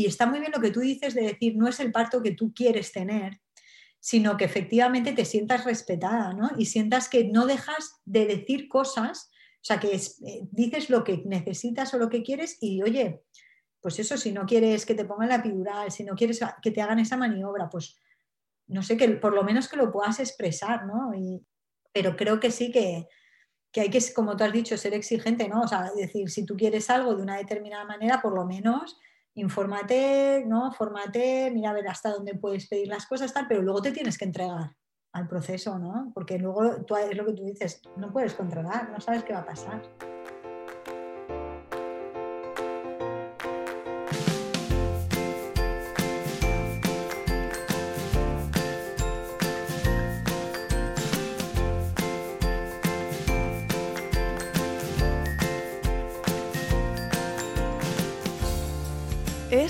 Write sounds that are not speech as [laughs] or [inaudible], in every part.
Y está muy bien lo que tú dices de decir, no es el parto que tú quieres tener, sino que efectivamente te sientas respetada, ¿no? Y sientas que no dejas de decir cosas, o sea, que eh, dices lo que necesitas o lo que quieres y, oye, pues eso, si no quieres que te pongan la epidural, si no quieres que te hagan esa maniobra, pues no sé, que por lo menos que lo puedas expresar, ¿no? pero creo que sí que, que, hay que, como tú has dicho, ser exigente, ¿no? O sea, decir, si tú quieres algo de una determinada manera, por lo menos infórmate, ¿no? Fórmate, mira a ver hasta dónde puedes pedir las cosas, tal, pero luego te tienes que entregar al proceso, ¿no? Porque luego tú, es lo que tú dices, no puedes controlar, no sabes qué va a pasar.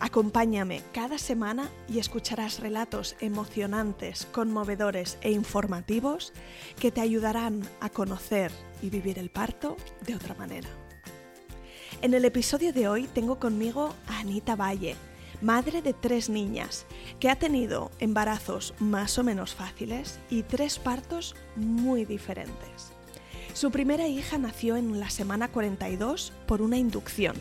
Acompáñame cada semana y escucharás relatos emocionantes, conmovedores e informativos que te ayudarán a conocer y vivir el parto de otra manera. En el episodio de hoy tengo conmigo a Anita Valle, madre de tres niñas, que ha tenido embarazos más o menos fáciles y tres partos muy diferentes. Su primera hija nació en la semana 42 por una inducción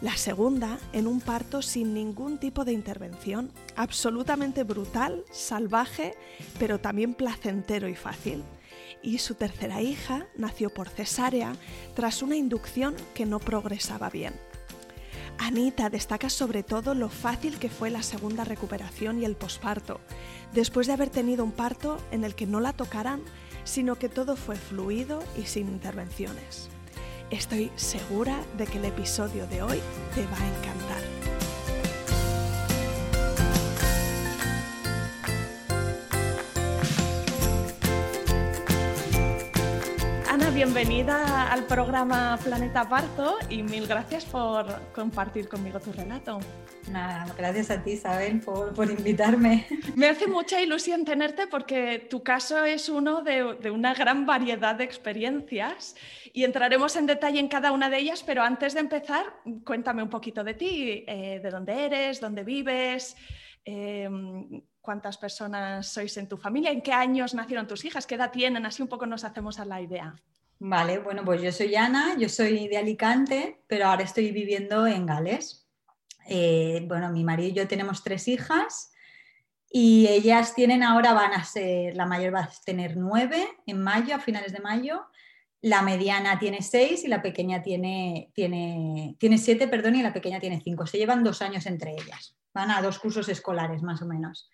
la segunda en un parto sin ningún tipo de intervención, absolutamente brutal, salvaje, pero también placentero y fácil. Y su tercera hija nació por cesárea tras una inducción que no progresaba bien. Anita destaca sobre todo lo fácil que fue la segunda recuperación y el posparto, después de haber tenido un parto en el que no la tocaran, sino que todo fue fluido y sin intervenciones. Estoy segura de que el episodio de hoy te va a encantar. Bienvenida al programa Planeta Parto y mil gracias por compartir conmigo tu relato. Nada, gracias a ti, Isabel, por, por, invitarme. [laughs] Me hace mucha ilusión tenerte porque tu caso es uno de, de, una gran variedad de experiencias y entraremos en detalle en cada una de ellas, pero antes de empezar, cuéntame un poquito de ti, eh, de dónde eres, dónde vives, eh, cuántas personas sois en tu familia, en qué años nacieron tus hijas, qué edad tienen, así un poco nos hacemos a la idea. Vale, bueno, pues yo soy Ana, yo soy de Alicante, pero ahora estoy viviendo en Gales. Eh, bueno, mi marido y yo tenemos tres hijas y ellas tienen ahora, van a ser, la mayor va a tener nueve en mayo, a finales de mayo, la mediana tiene seis y la pequeña tiene, tiene, tiene siete, perdón, y la pequeña tiene cinco. Se llevan dos años entre ellas, van a dos cursos escolares más o menos.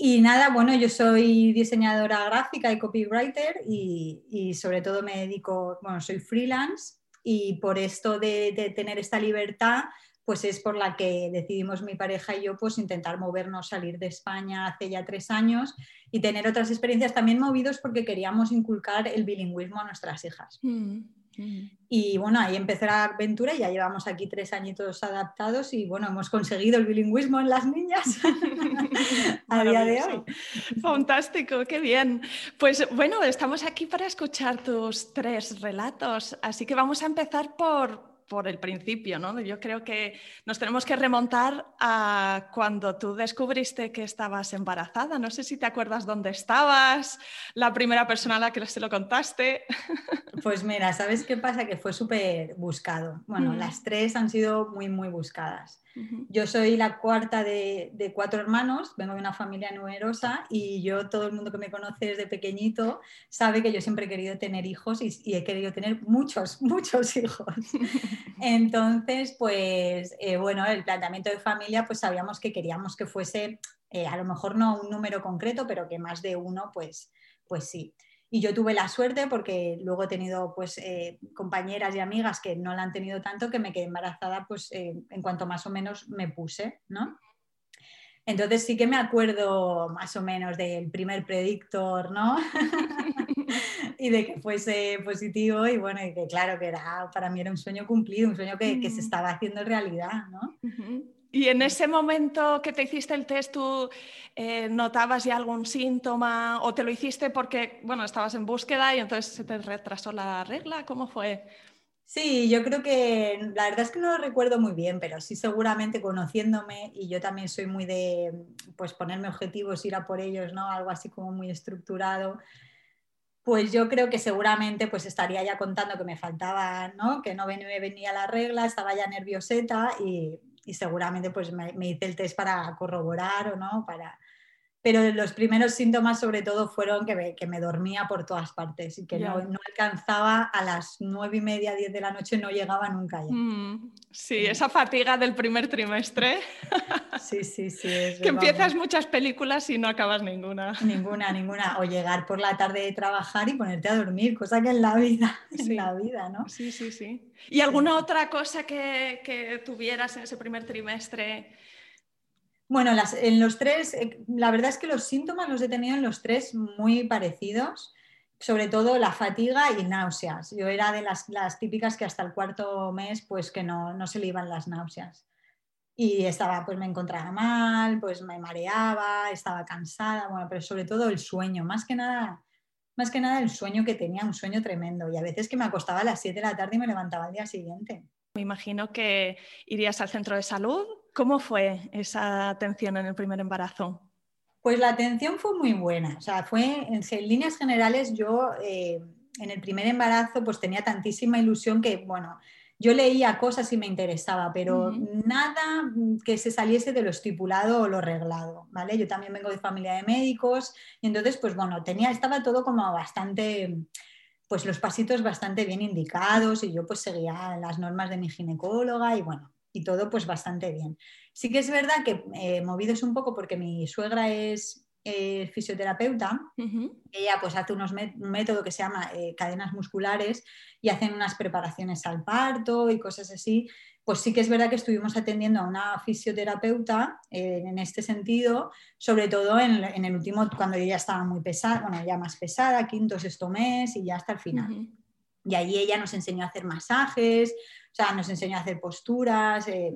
Y nada, bueno, yo soy diseñadora gráfica y copywriter y, sobre todo me dedico, bueno, soy freelance y por esto de, tener esta libertad, pues es por la que decidimos mi pareja y yo pues intentar movernos, salir de España hace ya tres años y tener otras experiencias también movidos porque queríamos inculcar el bilingüismo a nuestras hijas. Mm. Y bueno, ahí empezó la aventura, ya llevamos aquí tres añitos adaptados y bueno, hemos conseguido el bilingüismo en las niñas [laughs] a día de hoy. Fantástico, qué bien. Pues bueno, estamos aquí para escuchar tus tres relatos, así que vamos a empezar por, por el principio, ¿no? Yo creo que nos tenemos que remontar a cuando tú descubriste que estabas embarazada. No sé si te acuerdas dónde estabas, la primera persona a la que se lo contaste. [laughs] Pues mira, ¿sabes qué pasa? Que fue súper buscado. Bueno, mm. las tres han sido muy, muy buscadas. Yo soy la cuarta de, cuatro hermanos, vengo de una familia numerosa y yo, todo el mundo que me conoce desde pequeñito, sabe que yo siempre he querido tener hijos y, he querido tener muchos, [laughs] muchos hijos. Entonces, pues eh, bueno, el planteamiento de familia, pues sabíamos que queríamos que fuese, eh, a lo mejor no un número concreto, pero que más de uno, pues, pues sí. Y yo tuve la suerte porque luego he tenido pues, eh, compañeras y amigas que no la han tenido tanto que me quedé embarazada pues, eh, en cuanto más o menos me puse, ¿no? Entonces sí que me acuerdo más o menos del primer predictor, ¿no? [laughs] y de que fuese positivo y bueno, y que claro que era, para mí era un sueño cumplido, un sueño que, que se estaba haciendo realidad, ¿no? Y en ese momento que te hiciste el test, ¿tú eh, notabas ya algún síntoma o te lo hiciste porque, bueno, estabas en búsqueda y entonces se te retrasó la regla? ¿Cómo fue? Sí, yo creo que la verdad es que no lo recuerdo muy bien, pero sí seguramente conociéndome y yo también soy muy de pues ponerme objetivos, ir a por ellos, ¿no? Algo así como muy estructurado. Pues yo creo que seguramente pues estaría ya contando que me faltaba, ¿no? Que no me venía la regla, estaba ya nervioseta y, y seguramente pues me, me, hice el test para corroborar o no, para, pero los primeros síntomas sobre todo fueron que me, que me dormía por todas partes y que no, no, alcanzaba a las nueve y media, diez de la noche, no llegaba nunca ya. Mm, sí, esa fatiga del primer trimestre. [laughs] sí, sí, sí. que empiezas muchas películas y no acabas ninguna. Ninguna, ninguna. O llegar por la tarde de trabajar y ponerte a dormir, cosa que en la vida, en la vida, ¿no? Sí, sí, sí. ¿Y alguna otra cosa que, que tuvieras en ese primer trimestre? Bueno, en los tres, eh, la verdad es que los síntomas los he tenido en los tres muy parecidos, sobre todo la fatiga y náuseas. Yo era de las, típicas que hasta el cuarto mes pues que no, se le iban las náuseas. Y estaba, pues me encontraba mal, pues me mareaba, estaba cansada, bueno, pero sobre todo el sueño, más que nada, más que nada el sueño que tenía, un sueño tremendo. Y a veces que me acostaba a las 7 de la tarde y me levantaba al día siguiente. Me imagino que irías al centro de salud ¿Cómo fue esa atención en el primer embarazo? Pues la atención fue muy buena. O sea, fue en, líneas generales yo eh, en el primer embarazo pues tenía tantísima ilusión que, bueno, yo leía cosas y me interesaba, pero nada que se saliese de lo estipulado o lo reglado, ¿vale? Yo también vengo de familia de médicos y entonces, pues bueno, tenía, estaba todo como bastante, pues los pasitos bastante bien indicados y yo pues seguía las normas de mi ginecóloga y bueno, y todo pues bastante bien. Sí que es verdad que eh, movidos un poco porque mi suegra es eh, fisioterapeuta, ella pues hace unos un método que se llama eh, cadenas musculares y hacen unas preparaciones al parto y cosas así, pues sí que es verdad que estuvimos atendiendo a una fisioterapeuta en este sentido, sobre todo en, el último, cuando ella estaba muy pesada, bueno, ya más pesada, quinto, sexto mes y ya hasta el final. Y ahí ella nos enseñó a hacer masajes, sea, nos enseñó a hacer posturas, eh,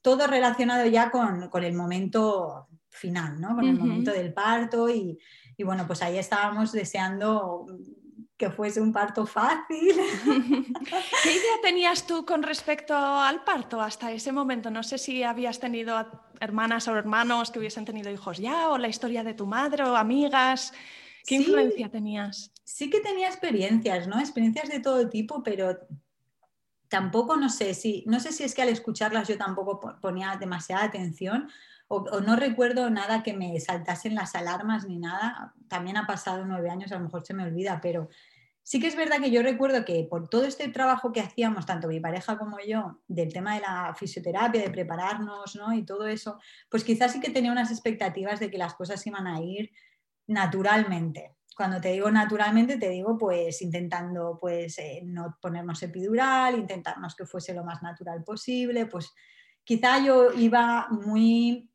todo relacionado ya con, el momento final, ¿no? Con el momento del parto y, bueno, pues ahí estábamos deseando que fuese un parto fácil. [laughs] ¿Qué idea tenías tú con respecto al parto hasta ese momento? No sé si habías tenido hermanas o hermanos que hubiesen tenido hijos ya, o la historia de tu madre o amigas. ¿Qué influencia tenías? Sí que tenía experiencias, ¿no? Experiencias de todo tipo, pero tampoco no sé si, no sé si es que al escucharlas yo tampoco ponía demasiada atención o, no recuerdo nada que me saltasen las alarmas ni nada. También ha pasado nueve años, a lo mejor se me olvida, pero sí que es verdad que yo recuerdo que por todo este trabajo que hacíamos, tanto mi pareja como yo, del tema de la fisioterapia, de prepararnos ¿no? y todo eso, pues quizás sí que tenía unas expectativas de que las cosas iban a ir naturalmente cuando te digo naturalmente, te digo pues intentando pues eh, no ponernos epidural, intentarnos que fuese lo más natural posible, pues quizá yo iba muy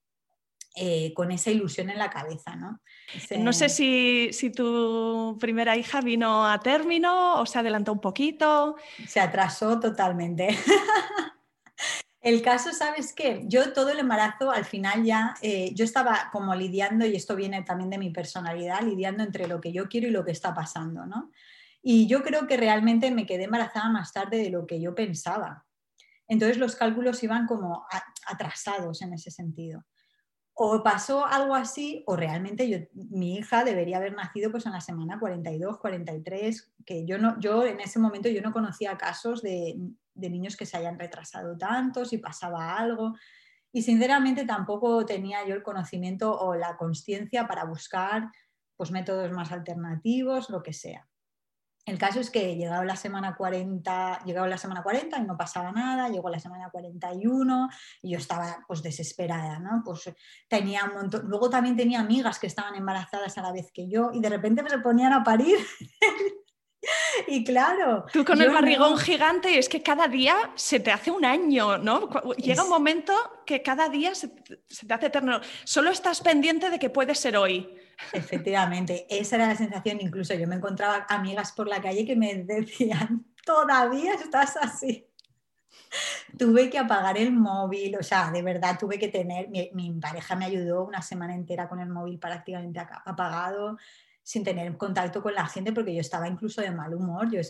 eh, con esa ilusión en la cabeza, ¿no? No sé si, si, tu primera hija vino a término o se adelantó un poquito. Se atrasó totalmente. [laughs] El caso, ¿sabes qué? Yo todo el embarazo, al final ya, eh, yo estaba como lidiando, y esto viene también de mi personalidad, lidiando entre lo que yo quiero y lo que está pasando, ¿no? Y yo creo que realmente me quedé embarazada más tarde de lo que yo pensaba. Entonces los cálculos iban como atrasados en ese sentido. O pasó algo así, o realmente yo, mi hija debería haber nacido pues en la semana 42, 43, que yo, no, yo en ese momento yo no conocía casos de niños que se hayan retrasado tanto, si pasaba algo. Y sinceramente tampoco tenía yo el conocimiento o la conciencia para buscar pues, métodos más alternativos, lo que sea. El caso es que llegado la semana 40, llegado la semana 40 y no pasaba nada, llegó la semana 41 y yo estaba pues desesperada, ¿no? Pues tenía un montón, luego también tenía amigas que estaban embarazadas a la vez que yo y de repente me se ponían a parir [laughs] y claro. Tú con el barrigón gigante, es que cada día se te hace un año, ¿no? Llega un momento que cada día se, te hace eterno. Solo estás pendiente de que puede ser hoy. Efectivamente, esa era la sensación. Incluso yo me encontraba amigas por la calle que me decían, todavía estás así. tuve que apagar el móvil, o sea, de verdad tuve que tener, mi, pareja me ayudó una semana entera con el móvil prácticamente apagado, sin tener contacto con la gente, porque yo estaba incluso de mal humor, yo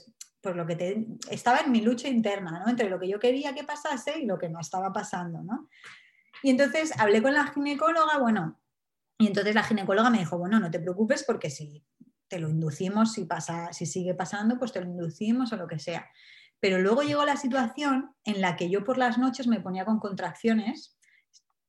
por lo que estaba en mi lucha interna, ¿no? Entre lo que yo quería que pasase y lo que no estaba pasando, ¿no? Y entonces hablé con la ginecóloga, bueno, y entonces la ginecóloga me dijo, bueno, no te preocupes porque si te lo inducimos, si, pasa, si sigue pasando, pues te lo inducimos o lo que sea. Pero luego llegó la situación en la que yo por las noches me ponía con contracciones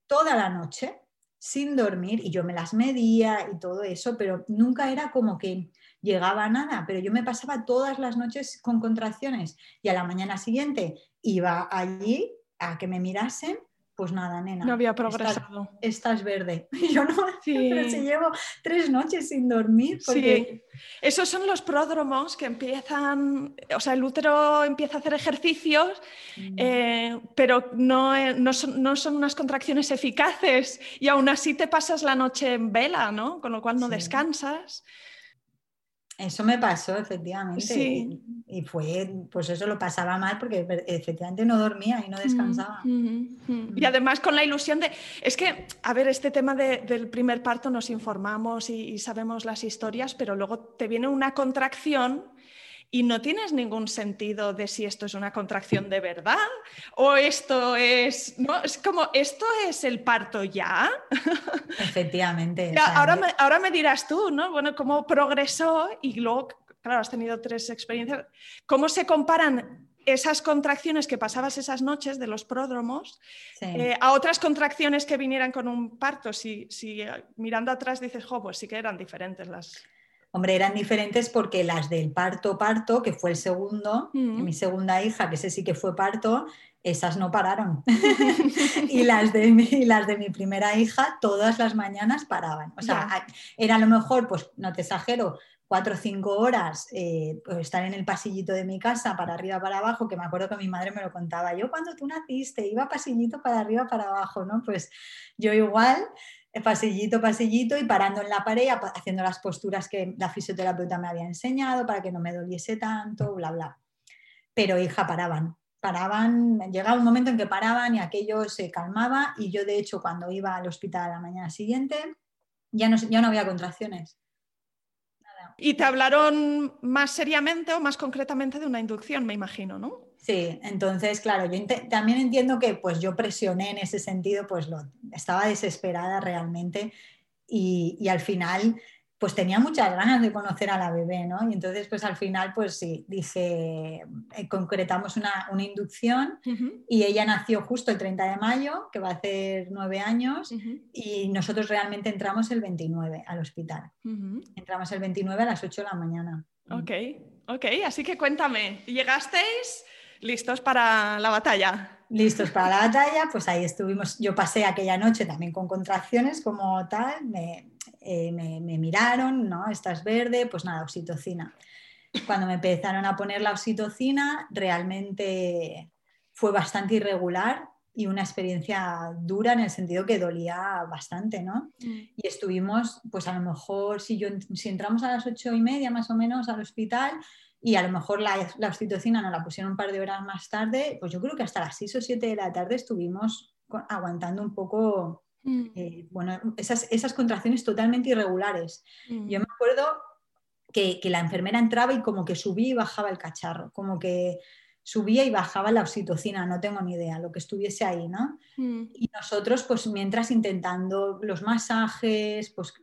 toda la noche sin dormir y yo me las medía y todo eso, pero nunca era como que llegaba nada, pero yo me pasaba todas las noches con contracciones y a la mañana siguiente iba allí a que me mirasen pues nada, nena. No había progresado. Estás, verde. [laughs] Yo no, [laughs] pero si llevo tres noches sin dormir. Porque... Sí. Esos son los pródromos que empiezan, o sea, el útero empieza a hacer ejercicios, mm. eh, pero no, eh, no, son, no, son, unas contracciones eficaces y aún así te pasas la noche en vela, ¿no? Con lo cual no descansas. Eso me pasó, efectivamente. Y, fue, pues eso lo pasaba mal porque efectivamente no dormía y no descansaba. Y además con la ilusión de, es que, a ver, este tema del primer parto nos informamos y, sabemos las historias, pero luego te viene una contracción y no tienes ningún sentido de si esto es una contracción de verdad o esto es, ¿no? Es como, ¿esto es el parto ya? Efectivamente. ahora, me, ahora me dirás tú, ¿no? Bueno, cómo progresó y luego, claro, has tenido tres experiencias. ¿Cómo se comparan esas contracciones que pasabas esas noches de los pródromos eh, a otras contracciones que vinieran con un parto? Si, si eh, mirando atrás dices, jo, pues sí que eran diferentes las, Hombre, eran diferentes porque las del parto, parto, que fue el segundo, mm. mi segunda hija, que ese sí que fue parto, esas no pararon. [laughs] [laughs] y las de, mi, las de mi primera hija, todas las mañanas paraban. O sea, era a lo mejor, pues no te exagero, cuatro o cinco horas eh, pues, estar en el pasillito de mi casa para arriba, para abajo, que me acuerdo que mi madre me lo contaba. Yo cuando tú naciste iba pasillito para arriba, para abajo, ¿no? Pues yo igual pasillito, pasillito y parando en la pared, haciendo las posturas que la fisioterapeuta me había enseñado para que no me doliese tanto, bla, bla. Pero hija, paraban, paraban, llegaba un momento en que paraban y aquello se calmaba y yo de hecho cuando iba al hospital a la mañana siguiente ya no, ya no había contracciones. Y te hablaron más seriamente o más concretamente de una inducción, me imagino, ¿no? Sí, entonces, claro, yo también entiendo que pues yo presioné en ese sentido, pues lo, estaba desesperada realmente y, y, al final pues tenía muchas ganas de conocer a la bebé, ¿no? Y entonces pues al final pues sí, dije, eh, concretamos una, una inducción y ella nació justo el 30 de mayo, que va a hacer nueve años, y nosotros realmente entramos el 29 al hospital. Entramos el 29 a las 8 de la mañana. Ok, ok, así que cuéntame, ¿llegasteis? ¿Listos para la batalla? Listos para la batalla, pues ahí estuvimos. Yo pasé aquella noche también con contracciones como tal, me, eh, miraron, ¿no? Estás verde, pues nada, oxitocina. Cuando me empezaron a poner la oxitocina, realmente fue bastante irregular y una experiencia dura en el sentido que dolía bastante, ¿no? Mm. Y estuvimos, pues a lo mejor, si, yo, si entramos a las ocho y media más o menos al hospital, y a lo mejor la, la oxitocina nos la pusieron un par de horas más tarde, pues yo creo que hasta las 6 o 7 de la tarde estuvimos aguantando un poco, mm. eh, bueno, esas, esas, contracciones totalmente irregulares. Mm. Yo me acuerdo que, que, la enfermera entraba y como que subía y bajaba el cacharro, como que subía y bajaba la oxitocina, no tengo ni idea, lo que estuviese ahí, ¿no? Mm. Y nosotros, pues mientras intentando los masajes, pues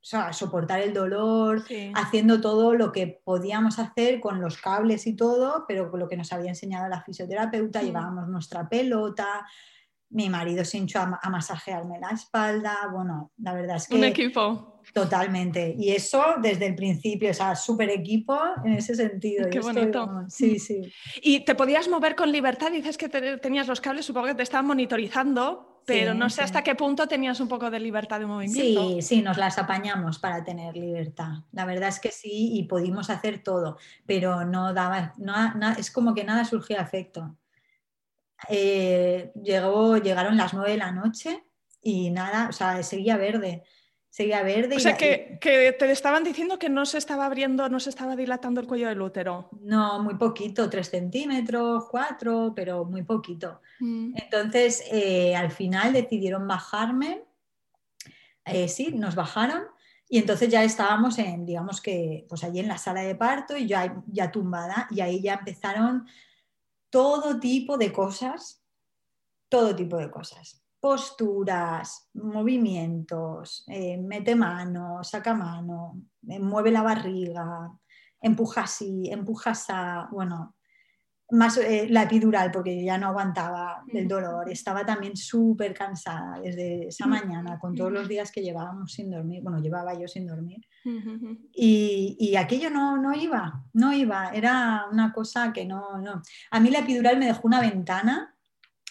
sea, soportar el dolor, haciendo todo lo que podíamos hacer con los cables y todo, pero con lo que nos había enseñado la fisioterapeuta, mm. llevábamos nuestra pelota, mi marido se hinchó a, masajearme la espalda, bueno, la verdad es que... Un equipo. Totalmente. Y eso desde el principio, o sea, súper equipo en ese sentido. Qué bonito. sí, sí. ¿Y te podías mover con libertad? Dices que tenías los cables, supongo que te estaban monitorizando pero no sé hasta qué punto tenías un poco de libertad de movimiento. Sí, sí, nos las apañamos para tener libertad. La verdad es que sí, y pudimos hacer todo, pero no daba, no, es como que nada surgía efecto. Eh, llegó, llegaron las nueve de la noche y nada, o sea, seguía verde seguía verde. O sea, que, te estaban diciendo que no se estaba abriendo, no se estaba dilatando el cuello del útero. No, muy poquito, tres centímetros, cuatro, pero muy poquito. Mm. Entonces, eh, al final decidieron bajarme. Eh, sí, nos bajaron. Y entonces ya estábamos en, digamos que, pues allí en la sala de parto y ya, ya tumbada. Y ahí ya empezaron todo tipo de cosas, todo tipo de cosas posturas, movimientos, eh, mete mano, saca mano, eh, mueve la barriga, empuja así, empuja a, bueno, más eh, la epidural porque ya no aguantaba el dolor, estaba también súper cansada desde esa mañana con todos los días que llevábamos sin dormir, bueno, llevaba yo sin dormir. Y, y, aquello no, no iba, no iba, era una cosa que no, no. A mí la epidural me dejó una ventana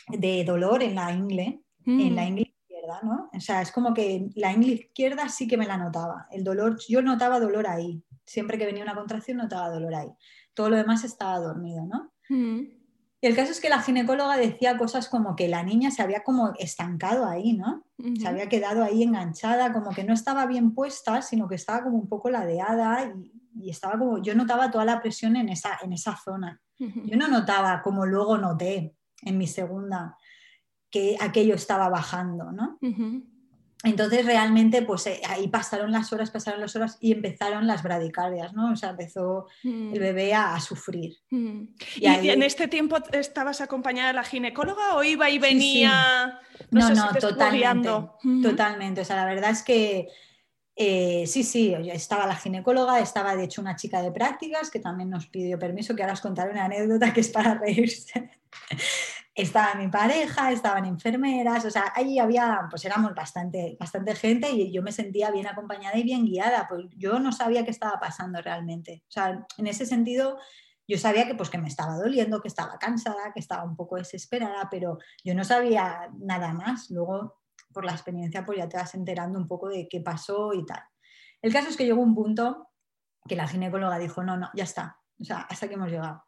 de dolor en la ingle en la mm. ingle izquierda, ¿no? O sea, es como que la ingle izquierda sí que me la notaba. El dolor, yo notaba dolor ahí. Siempre que venía una contracción notaba dolor ahí. Todo lo demás estaba dormido, ¿no? Mm. Y el caso es que la ginecóloga decía cosas como que la niña se había como estancado ahí, ¿no? Se había quedado ahí enganchada, como que no estaba bien puesta, sino que estaba como un poco ladeada y, estaba como, yo notaba toda la presión en esa, en esa zona. Yo no notaba como luego noté en mi segunda, que aquello estaba bajando, ¿no? Entonces realmente pues eh, ahí pasaron las horas, pasaron las horas y empezaron las bradicardias, ¿no? O sea, empezó mm. el bebé a, sufrir. Mm. ¿Y, en este tiempo estabas acompañada de la ginecóloga o iba y venía? No, no, totalmente. Totalmente. O sea, la verdad es que eh, sí, sí, estaba la ginecóloga, estaba de hecho una chica de prácticas que también nos pidió permiso, que ahora os contaré una anécdota que es para reírse estaba mi pareja, estaban enfermeras, o sea, ahí había, pues éramos bastante, bastante gente y yo me sentía bien acompañada y bien guiada, pues yo no sabía qué estaba pasando realmente. O sea, en ese sentido, yo sabía que pues que me estaba doliendo, que estaba cansada, que estaba un poco desesperada, pero yo no sabía nada más. Luego, por la experiencia, pues ya te vas enterando un poco de qué pasó y tal. El caso es que llegó un punto que la ginecóloga dijo, no, no, ya está, o sea, hasta que hemos llegado.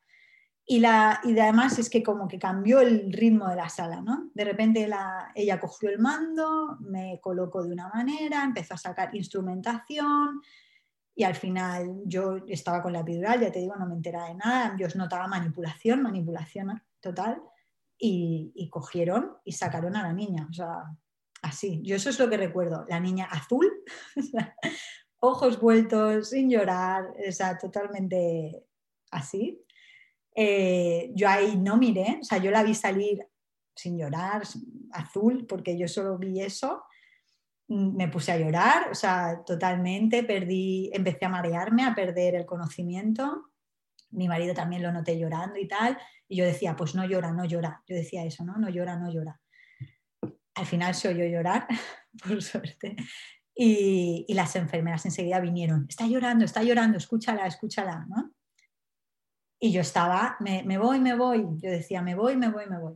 Y, la, y además es que como que cambió el ritmo de la sala, ¿no? De repente la, ella cogió el mando, me colocó de una manera, empezó a sacar instrumentación y al final yo estaba con la epidural, ya te digo, no me enteraba de nada, yo notaba manipulación, manipulación total y, y cogieron y sacaron a la niña, o sea, así. Yo eso es lo que recuerdo, la niña azul, [laughs] ojos vueltos, sin llorar, o sea, totalmente así. Eh, yo ahí no miré, o sea, yo la vi salir sin llorar, azul, porque yo solo vi eso. Mm, me puse a llorar, o sea, totalmente, perdí, empecé a marearme, a perder el conocimiento. Mi marido también lo noté llorando y tal. Y yo decía, pues no llora, no llora. Yo decía eso, ¿no? No llora, no llora. Al final se oyó llorar, [laughs] por suerte. Y, y, las enfermeras enseguida vinieron, está llorando, está llorando, escúchala, escúchala, ¿no? Y yo estaba, me, me, voy, me voy. Yo decía, me voy, me voy, me voy.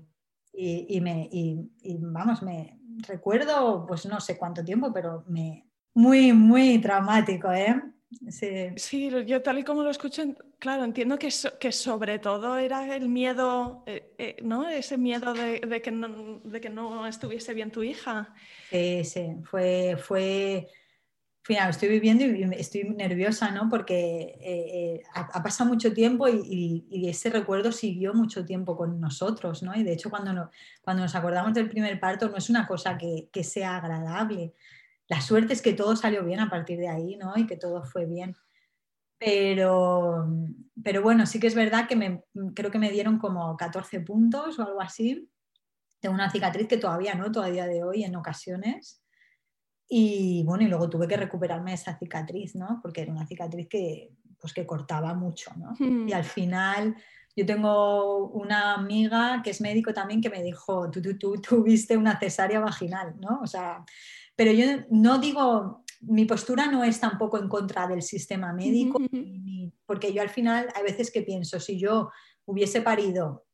Y, y me, y, vamos, me recuerdo, pues no sé cuánto tiempo, pero me, muy, muy traumático, ¿eh? Sí. yo tal y como lo escucho, claro, entiendo que, que sobre todo era el miedo, eh, eh, ¿no? Ese miedo de, de, que no, de que no estuviese bien tu hija. Sí, sí, fue, fue Fíjate, estoy viviendo y estoy nerviosa, ¿no? Porque eh, eh, ha, pasado mucho tiempo y, ese recuerdo siguió mucho tiempo con nosotros, ¿no? Y de hecho cuando, cuando nos acordamos del primer parto no es una cosa que, que, sea agradable. La suerte es que todo salió bien a partir de ahí, ¿no? Y que todo fue bien. Pero, pero bueno, sí que es verdad que me, creo que me dieron como 14 puntos o algo así. Tengo una cicatriz que todavía no, todavía de hoy en ocasiones y bueno, y luego tuve que recuperarme esa cicatriz, ¿no? Porque era una cicatriz que, pues, que cortaba mucho, ¿no? Y hmm. al final yo tengo una amiga que es médico también que me dijo, tú, tú, tú tuviste una cesárea vaginal, ¿no? O sea, pero yo no digo, mi postura no es tampoco en contra del sistema médico, porque yo al final hay veces que pienso, si yo hubiese parido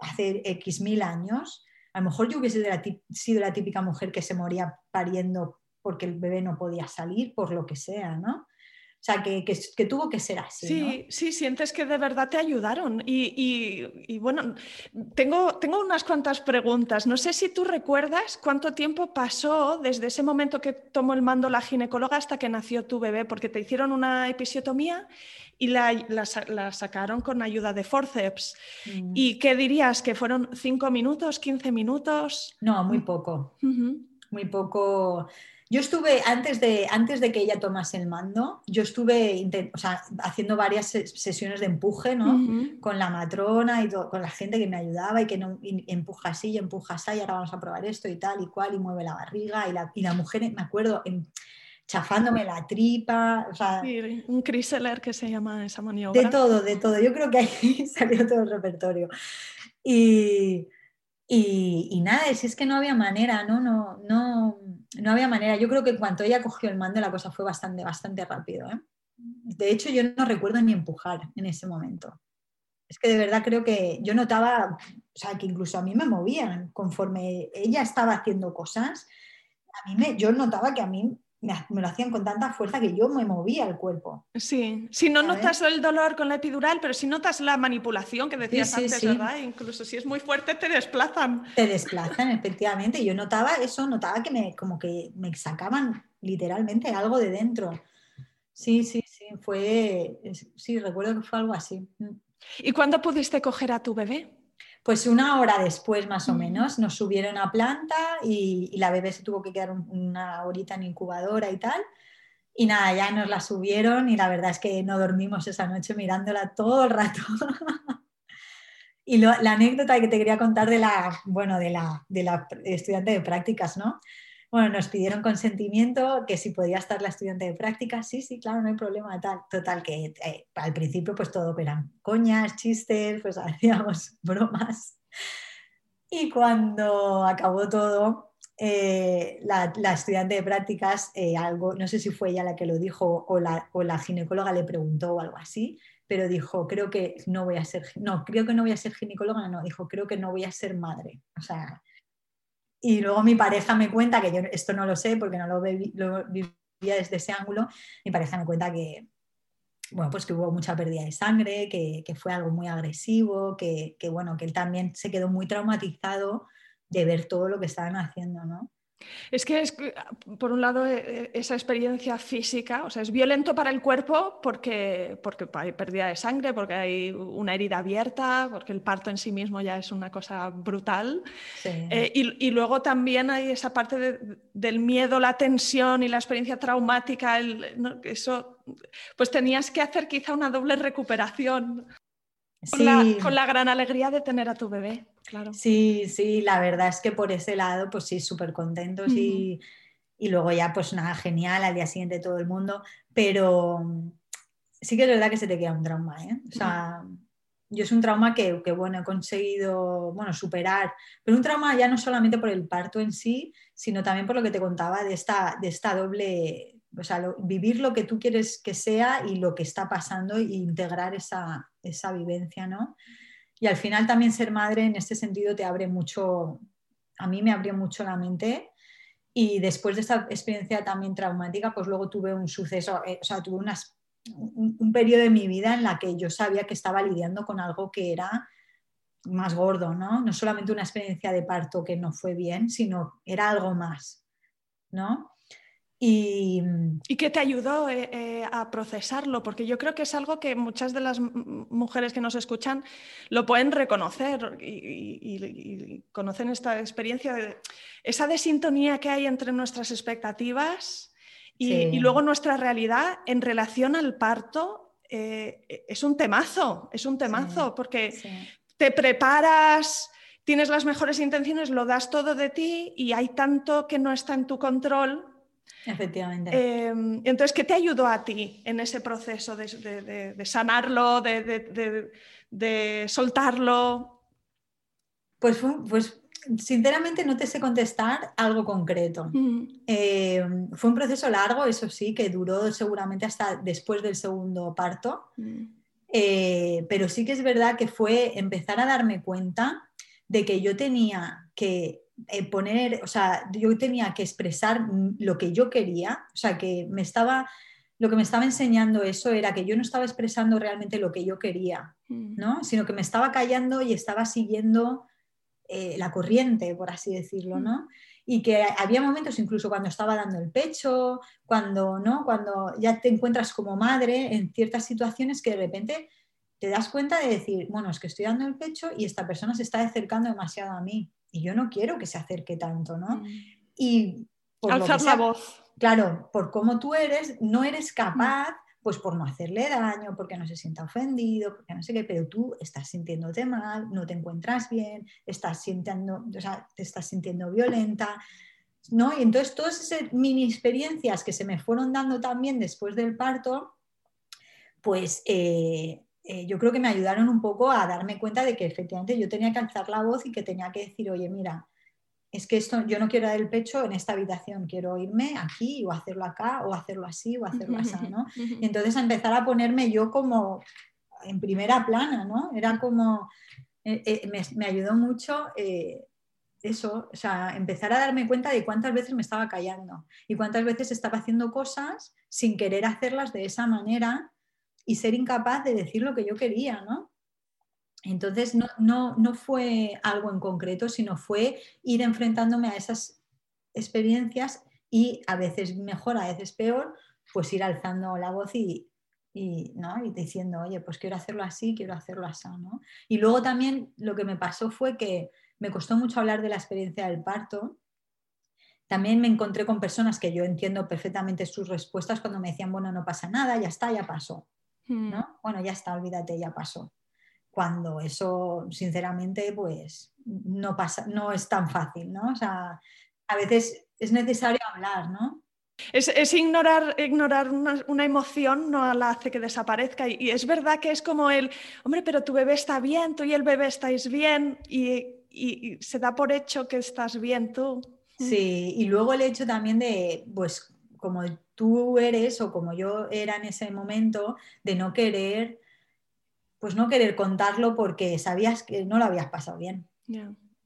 hace X mil años, A lo mejor yo hubiese sido la típica mujer que se moría pariendo porque el bebé no podía salir, por lo que sea, ¿no? O sea, que, que, tuvo que ser así. Sí, sí, sientes que de verdad te ayudaron. Y, y, bueno, tengo, tengo unas cuantas preguntas. No sé si tú recuerdas cuánto tiempo pasó desde ese momento que tomó el mando la ginecóloga hasta que nació tu bebé, porque te hicieron una episiotomía y la, la, sacaron con ayuda de forceps. Mm. ¿Y qué dirías? ¿Que fueron cinco minutos, 15 minutos? No, muy poco. Muy poco. Yo estuve, antes de, antes de que ella tomase el mando, yo estuve haciendo varias sesiones de empuje, ¿no? Con la matrona y con la gente que me ayudaba y que no, empuja así y empuja así, y ahora vamos a probar esto y tal y cual, y mueve la barriga. Y la, y la mujer, me acuerdo, chafándome la tripa. un criseler que se llama esa maniobra. De todo, de todo. Yo creo que ahí [laughs] salió todo el repertorio. Y y, nada, si es que no había manera, ¿no? No, no, no había manera. Yo creo que en cuanto ella cogió el mando la cosa fue bastante, bastante rápido. ¿eh? De hecho, yo no recuerdo ni empujar en ese momento. Es que de verdad creo que yo notaba, o sea, que incluso a mí me movían conforme ella estaba haciendo cosas. A mí me, yo notaba que a mí me, lo hacían con tanta fuerza que yo me movía el cuerpo. Sí, si no notas el dolor con la epidural, pero si notas la manipulación que decías antes, ¿verdad? Incluso si es muy fuerte te desplazan. Te desplazan, efectivamente. Yo notaba eso, notaba que me como que me sacaban literalmente algo de dentro. Sí, sí, sí, fue, sí, recuerdo que fue algo así. ¿Y cuándo pudiste coger a tu bebé? Pues una hora después, más o menos, nos subieron a planta y, la bebé se tuvo que quedar una horita en incubadora y tal. Y nada, ya nos la subieron y la verdad es que no dormimos esa noche mirándola todo el rato. [laughs] y la anécdota que te quería contar de la, bueno, de la, de la estudiante de prácticas, ¿no? Bueno, nos pidieron consentimiento, que si podía estar la estudiante de práctica, sí, sí, claro, no hay problema, tal. Total, que eh, al principio pues todo eran coñas, chistes, pues [laughs] hacíamos bromas. Y cuando acabó todo, eh, la, estudiante de prácticas, eh, algo, no sé si fue ella la que lo dijo o la, o la ginecóloga le preguntó o algo así, pero dijo, creo que no voy a ser, no, creo que no voy a ser ginecóloga, no, dijo, creo que no voy a ser madre. O sea, y luego mi pareja me cuenta, que yo esto no lo sé porque no lo, vivía desde ese ángulo, mi pareja me cuenta que, bueno, pues que hubo mucha pérdida de sangre, que, que fue algo muy agresivo, que, que, bueno, que él también se quedó muy traumatizado de ver todo lo que estaban haciendo, ¿no? Es que es, por un lado, e, e, esa experiencia física, o sea, es violento para el cuerpo porque, porque hay pérdida de sangre, porque hay una herida abierta, porque el parto en sí mismo ya es una cosa brutal. Eh, y, luego también hay esa parte del miedo, la tensión y la experiencia traumática. Eso, pues tenías que hacer quizá una doble recuperación. Con, la, gran alegría de tener a tu bebé, claro. Sí, sí, la verdad es que por ese lado, pues sí, súper contentos y, luego ya, pues nada, genial, al día siguiente todo el mundo, pero sí que es verdad que se te queda un trauma, ¿eh? O sea, yo es un trauma que, bueno, he conseguido, bueno, superar, pero un trauma ya no solamente por el parto en sí, sino también por lo que te contaba de esta, de esta doble o sea, vivir lo que tú quieres que sea y lo que está pasando e integrar esa, esa vivencia, ¿no? Y al final también ser madre en este sentido te abre mucho, a mí me abrió mucho la mente y después de esta experiencia también traumática, pues luego tuve un suceso, eh, o sea, tuve un, un, periodo de mi vida en la que yo sabía que estaba lidiando con algo que era más gordo, ¿no? No solamente una experiencia de parto que no fue bien, sino era algo más, ¿no? Y, qué te ayudó eh, eh, a procesarlo? Porque yo creo que es algo que muchas de las mujeres que nos escuchan lo pueden reconocer y, conocen esta experiencia, de esa desintonía que hay entre nuestras expectativas y, luego nuestra realidad en relación al parto. Eh, es un temazo, es un temazo, porque te preparas, tienes las mejores intenciones, lo das todo de ti y hay tanto que no está en tu control Efectivamente. Em, entonces, ¿qué te ayudó a ti en ese proceso de, sanarlo, de, soltarlo? Pues, pues sinceramente no te sé contestar algo concreto. Em, fue un proceso largo, eso sí, que duró seguramente hasta después del segundo parto. Eh, pero sí que es verdad que fue empezar a darme cuenta de que yo tenía que eh, poner, o sea, yo tenía que expresar lo que yo quería, o sea, que me estaba, lo que me estaba enseñando eso era que yo no estaba expresando realmente lo que yo quería, mm. ¿no? Sino que me estaba callando y estaba siguiendo eh, la corriente, por así decirlo, mm. ¿no? Y que había momentos incluso cuando estaba dando el pecho, cuando, ¿no? Cuando ya te encuentras como madre en ciertas situaciones que de repente te das cuenta de decir, bueno, es que estoy dando el pecho y esta persona se está acercando demasiado a mí y yo no quiero que se acerque tanto, ¿no? Mm. Y alzar la voz. Claro, por cómo tú eres, no eres capaz, pues por no hacerle daño, porque no se sienta ofendido, porque no sé qué, pero tú estás sintiéndote mal, no te encuentras bien, estás sintiendo, o sea, te estás sintiendo violenta, ¿no? Y entonces todas esas mini experiencias que se me fueron dando también después del parto, pues eh, eh, yo creo que me ayudaron un poco a darme cuenta de que efectivamente yo tenía que alzar la voz y que tenía que decir, oye, mira, es que esto yo no quiero dar el pecho en esta habitación, quiero irme aquí o hacerlo acá o hacerlo así o hacerlo así, ¿no? Y entonces empezar a ponerme yo como en primera plana, ¿no? Era como, eh, eh, me, ayudó mucho eso, o sea, empezar a darme cuenta de cuántas veces me estaba callando y cuántas veces estaba haciendo cosas sin querer hacerlas de esa manera y ser incapaz de decir lo que yo quería, ¿no? Entonces no, no, fue algo en concreto, sino fue ir enfrentándome a esas experiencias y a veces mejor, a veces peor, pues ir alzando la voz y, ¿no? y diciendo, oye, pues quiero hacerlo así, quiero hacerlo así. ¿no? Y luego también lo que me pasó fue que me costó mucho hablar de la experiencia del parto. También me encontré con personas que yo entiendo perfectamente sus respuestas cuando me decían, bueno, no pasa nada, ya está, ya pasó. Hmm. Bueno, ya está, olvídate, ya pasó. Cuando eso, sinceramente, pues no pasa, no es tan fácil, ¿no? O sea, a veces es necesario hablar, ¿no? Es, ignorar, ignorar una, emoción no la hace que desaparezca. Y, es verdad que es como el, hombre, pero tu bebé está bien, tú y el bebé estáis bien, y, y se da por hecho que estás bien tú. Sí, y luego el hecho también de, pues, como tú eres o como yo era en ese momento, de no querer, pues no querer contarlo porque sabías que no lo habías pasado bien.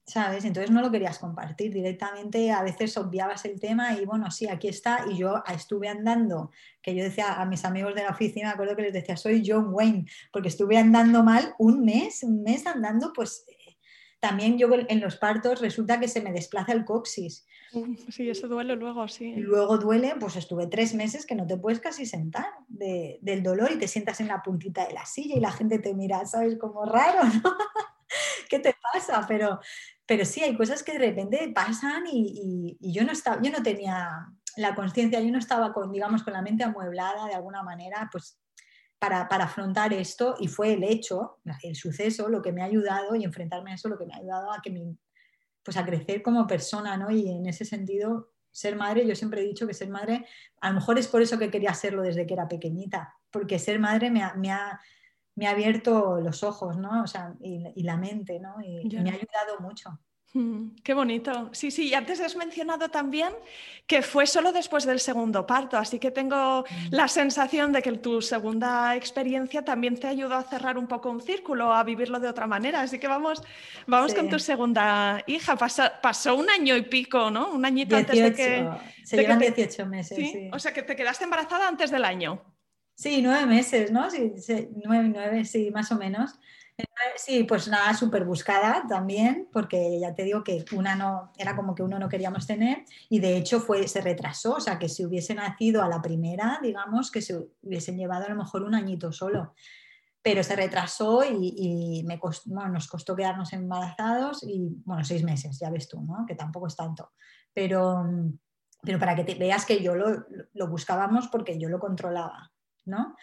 ¿Sabes? Entonces no lo querías compartir directamente, a veces obviabas el tema y bueno, sí, aquí está. Y yo estuve andando, que yo decía a mis amigos de la oficina, me acuerdo que les decía, soy John Wayne, porque estuve andando mal un mes, un mes andando, pues también yo en los partos resulta que se me desplaza el coxis. Sí, eso duele luego, sí. Y luego duele, pues estuve tres meses que no te puedes casi sentar del dolor y te sientas en la puntita de la silla y la gente te mira, ¿sabes? Como raro, ¿no? [laughs] ¿Qué te pasa? Pero, pero sí, hay cosas que de repente pasan y, yo, no estaba, yo no tenía la conciencia, yo no estaba con, digamos, con la mente amueblada de alguna manera, pues para, afrontar esto y fue el hecho, el suceso, lo que me ha ayudado y enfrentarme a eso, lo que me ha ayudado a que me, pues a crecer como persona, ¿no? Y en ese sentido, ser madre, yo siempre he dicho que ser madre, a lo mejor es por eso que quería serlo desde que era pequeñita, porque ser madre me ha, me ha, me ha abierto los ojos, ¿no? O sea, y, la mente, ¿no? y me ha ayudado mucho. [laughs] Qué bonito. Sí, sí, y antes has mencionado también que fue solo después del segundo parto, así que tengo mm. la sensación de que tu segunda experiencia también te ayudó a cerrar un poco un círculo, a vivirlo de otra manera. Así que vamos, vamos con tu segunda hija. Pasó, un año y pico, ¿no? Un añito antes de que... Se llevan 18 meses. ¿sí? O sea, que te quedaste embarazada antes del año. Sí, nueve meses, ¿no? Sí, nueve, nueve, sí, más o menos. Sí, pues nada, súper buscada también, porque ya te digo que una no, era como que uno no queríamos tener y de hecho fue, se retrasó, o sea que si hubiese nacido a la primera, digamos que se hubiesen llevado a lo mejor un añito solo, pero se retrasó y, nos costó quedarnos embarazados y bueno, seis meses, ya ves tú, ¿no? Que tampoco es tanto, pero, pero para que veas que yo lo buscábamos porque yo lo controlaba, ¿no?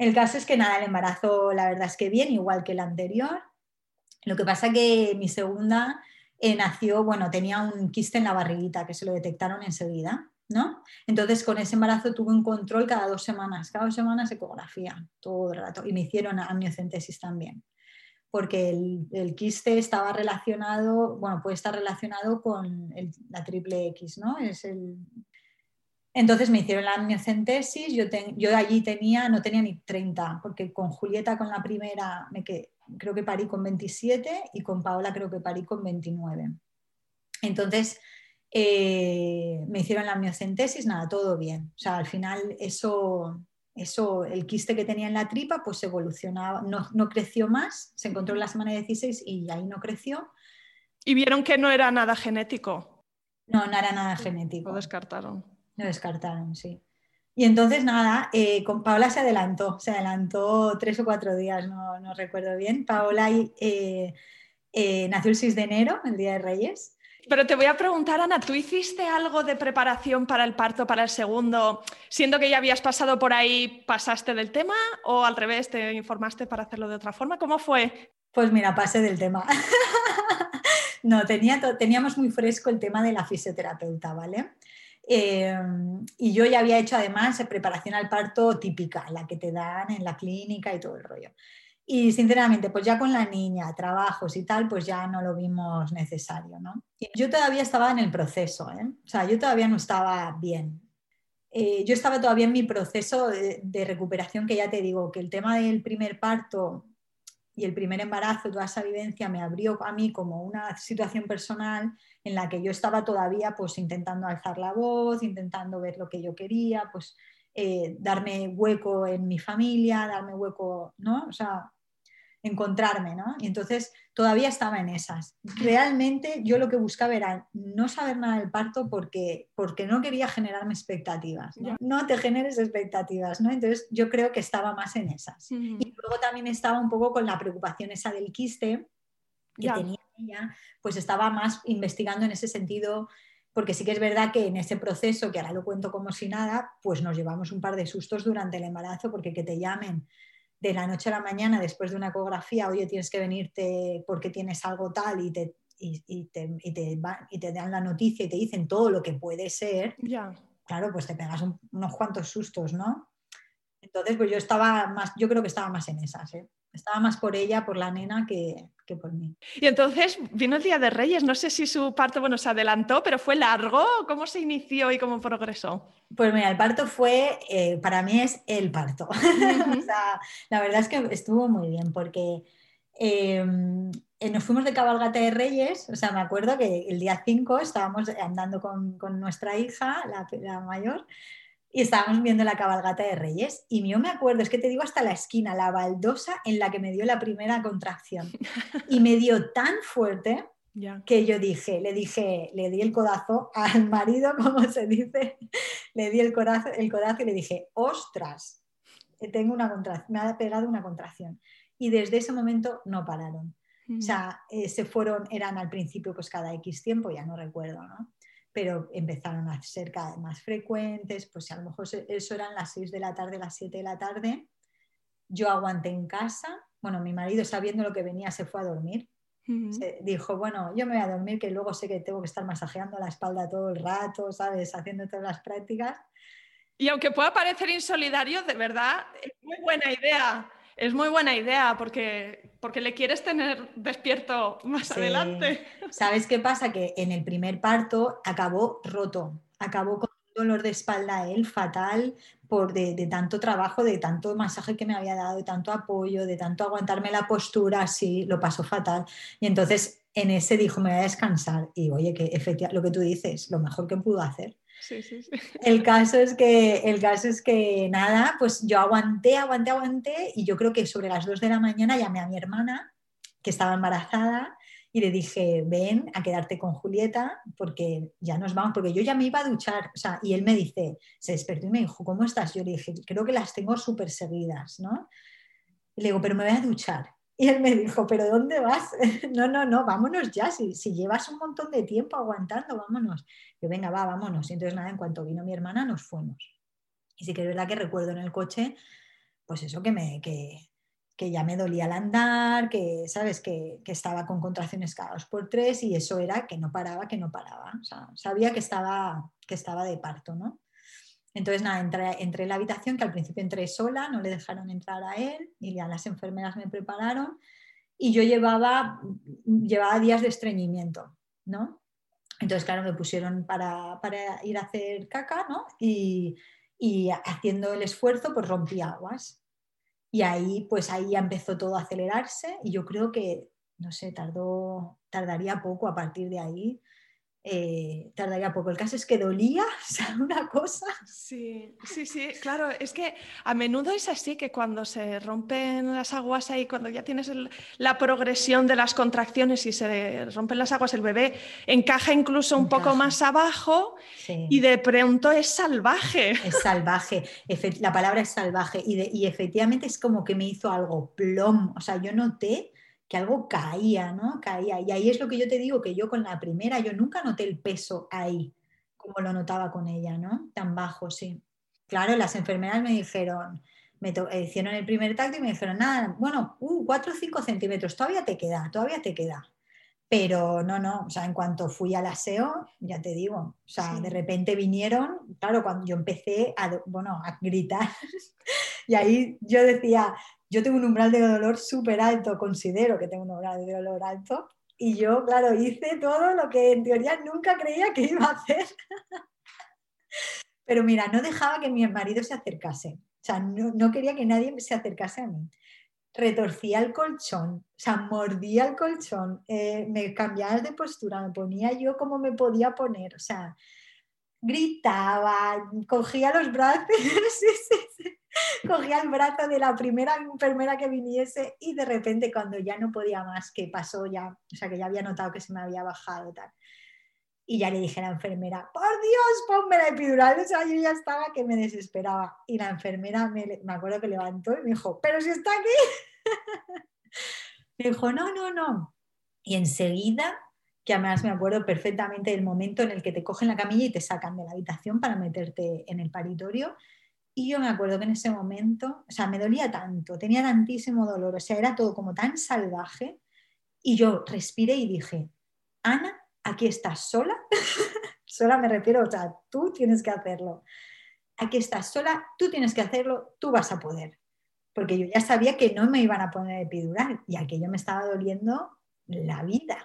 El caso es que nada, el embarazo la verdad es que bien, igual que el anterior. Lo que pasa que mi segunda eh, nació, bueno, tenía un quiste en la barriguita que se lo detectaron enseguida, ¿no? Entonces con ese embarazo tuve un control cada dos semanas, cada dos semanas ecografía, todo el rato, y me hicieron amniocentesis también, porque el, quiste estaba relacionado, bueno, puede estar relacionado con la triple X, ¿no? Es el Entonces me hicieron la amniocentesis, yo, yo allí tenía, no tenía ni 30, porque con Julieta, con la primera, me creo que parí con 27 y con Paola creo que parí con 29. Entonces eh, me hicieron la amniocentesis, nada, todo bien. O sea, al final eso, eso, el quiste que tenía en la tripa, pues evolucionaba, no, no creció más, se encontró en la semana 16 y ahí no creció. ¿Y vieron que no era nada genético? No, no era nada genético. Lo descartaron. Lo descartaron, sí. Y entonces nada, eh, con Paola se adelantó, se adelantó tres o cuatro días, no, recuerdo bien. Paola eh, eh, nació el 6 de enero, el Día de Reyes. Pero te voy a preguntar, Ana, ¿tú hiciste algo de preparación para el parto, para el segundo, siendo que ya habías pasado por ahí, pasaste del tema o al revés, te informaste para hacerlo de otra forma? ¿Cómo fue? Pues mira, pasé del tema. [laughs] no, tenía, teníamos muy fresco el tema de la fisioterapeuta, ¿vale? Em, y yo ya había hecho además preparación al parto típica, la que te dan en la clínica y todo el rollo. Y sinceramente, pues ya con la niña, trabajos y tal, pues ya no lo vimos necesario, ¿no? Yo todavía estaba en el proceso, ¿eh? O sea, yo todavía no estaba bien. Eh, yo estaba todavía en mi proceso de, recuperación, que ya te digo, que el tema del primer parto y el primer embarazo, toda esa vivencia me abrió a mí como una situación personal en la que yo estaba todavía pues intentando alzar la voz, intentando ver lo que yo quería, pues eh, darme hueco en mi familia, darme hueco, ¿no? O sea, encontrarme, ¿no? Y entonces todavía estaba en esas. Realmente yo lo que buscaba era no saber nada del parto porque, porque no quería generarme expectativas. ¿no? te generes expectativas, ¿no? Entonces yo creo que estaba más en esas. Y luego también estaba un poco con la preocupación esa del quiste que tenía ella, pues estaba más investigando en ese sentido porque sí que es verdad que en ese proceso, que ahora lo cuento como si nada, pues nos llevamos un par de sustos durante el embarazo, porque que te llamen de la noche a la mañana después de una ecografía, oye, tienes que venirte porque tienes algo tal y te, y, te, y te, dan la noticia y te dicen todo lo que puede ser, claro, pues te pegas unos cuantos sustos, ¿no? Entonces, pues yo estaba más, yo creo que estaba más en esas, ¿eh? Estaba más por ella, por la nena, que, por mí. Y entonces vino el Día de Reyes. No sé si su parto, bueno, se adelantó, pero fue largo. ¿Cómo se inició y cómo progresó? Pues mira, el parto fue, eh, para mí es el parto. [laughs] la verdad es que estuvo muy bien porque em, eh, nos fuimos de cabalgata de Reyes. O sea, me acuerdo que el día 5 estábamos andando con, nuestra hija, la mayor, y estábamos viendo la cabalgata de Reyes y yo me acuerdo, es que te digo hasta la esquina, la baldosa en la que me dio la primera contracción y me dio tan fuerte [laughs] que yo dije, le dije, le di el codazo al marido, [laughs] como se dice, le di el codazo, el codazo y le dije, ostras, tengo una contracción, me ha pegado una contracción. Y desde ese momento no pararon. O sea, eh, se fueron, eran al principio pues cada X tiempo, ya no recuerdo, ¿no? Pero empezaron a ser cada vez más frecuentes, pues a lo mejor eso eran las 6 de la tarde, las 7 de la tarde, yo aguanté en casa, bueno, mi marido sabiendo lo que venía se fue a dormir, dijo, bueno, yo me voy a dormir que luego sé que tengo que estar masajeando la espalda todo el rato, ¿sabes? Haciendo todas las prácticas. Y aunque pueda parecer insolidario, de verdad, es muy buena idea es muy buena idea porque, porque le quieres tener despierto más adelante. [laughs] ¿Sabes qué pasa? Que en el primer parto acabó roto, acabó con un dolor de espalda él fatal por de, tanto trabajo, de tanto masaje que me había dado, de tanto apoyo, de tanto aguantarme la postura, así, lo pasó fatal. Y entonces en ese dijo, me voy a descansar. Y oye, que efectivamente, lo que tú dices, lo mejor que pudo hacer. El caso es que, el caso es que nada, pues yo aguanté, aguanté, aguanté y yo creo que sobre las 2 de la mañana llamé a mi hermana que estaba embarazada y le dije, ven a quedarte con Julieta porque ya nos vamos, porque yo ya me iba a duchar, o sea, y él me dice, se despertó y me dijo, ¿cómo estás? Yo le dije, creo que las tengo súper seguidas, ¿no? Y le digo, pero me voy a duchar. Y él me dijo, ¿pero dónde vas? [laughs] no, no, no, vámonos ya, si, si, llevas un montón de tiempo aguantando, vámonos. Yo, venga, va, vámonos. Y entonces, nada, en cuanto vino mi hermana, nos fuimos. Y sí que es verdad que recuerdo en el coche, pues eso que, me, que, que ya me dolía al andar, que, ¿sabes? Que, que, estaba con contracciones cada dos por tres y eso era que no paraba, que no paraba. O sea, sabía que estaba, que estaba de parto, ¿no? Entonces, nada, entré, en la habitación, que al principio entré sola, no le dejaron entrar a él y ya las enfermeras me prepararon y yo llevaba, llevaba días de estreñimiento, ¿no? Entonces, claro, me pusieron para, ir a hacer caca, ¿no? Y, y haciendo el esfuerzo, pues rompí aguas. Y ahí, pues ahí empezó todo a acelerarse y yo creo que, no sé, tardó, tardaría poco a partir de ahí eh, tardaría poco. El caso es que dolía, [laughs] o sea, una cosa. Sí, sí, sí, claro, es que a menudo es así que cuando se rompen las aguas ahí, cuando ya tienes la progresión de las contracciones y se rompen las aguas, el bebé encaja incluso un poco más abajo y de pronto es salvaje. Es salvaje, la palabra es salvaje y, y efectivamente es como que me hizo algo plom, o sea, yo noté que algo caía, ¿no? Caía. Y ahí es lo que yo te digo, que yo con la primera, yo nunca noté el peso ahí, como lo notaba con ella, ¿no? Tan bajo, sí. Claro, las enfermeras me dijeron, me hicieron el primer tacto y me dijeron, nada, bueno, uh, 4 o 5 centímetros, todavía te queda, todavía te queda. Pero no, no, o sea, en cuanto fui al aseo, ya te digo, o sea, de repente vinieron, claro, cuando yo empecé a, bueno, a gritar, [laughs] y ahí yo decía, yo tengo un umbral de dolor súper alto, considero que tengo un umbral de dolor alto, y yo, claro, hice todo lo que en teoría nunca creía que iba a hacer. Pero mira, no dejaba que mi marido se acercase, o sea, no, quería que nadie se acercase a mí. Retorcía el colchón, o sea, mordía el colchón, eh, me cambiaba de postura, me ponía yo como me podía poner, o sea, gritaba, cogía los brazos, [laughs] sí, sí, sí [laughs] cogía el brazo de la primera enfermera que viniese y de repente cuando ya no podía más, que pasó ya, o sea que ya había notado que se me había bajado tal. Y ya le dije a la enfermera, por Dios, ponme la epidural. O sea, yo ya estaba que me desesperaba. Y la enfermera me, me acuerdo que levantó y me dijo, pero si está aquí. [laughs] me dijo, no, no, no. Y enseguida, que además me acuerdo perfectamente del momento en el que te cogen la camilla y te sacan de la habitación para meterte en el paritorio, y yo me acuerdo que en ese momento, o sea, me dolía tanto, tenía tantísimo dolor, o sea, era todo como tan salvaje. Y yo respiré y dije, Ana, aquí estás sola. [laughs] sola me refiero, o sea, tú tienes que hacerlo. Aquí estás sola, tú tienes que hacerlo, tú vas a poder. Porque yo ya sabía que no me iban a poner epidural y aquello me estaba doliendo la vida.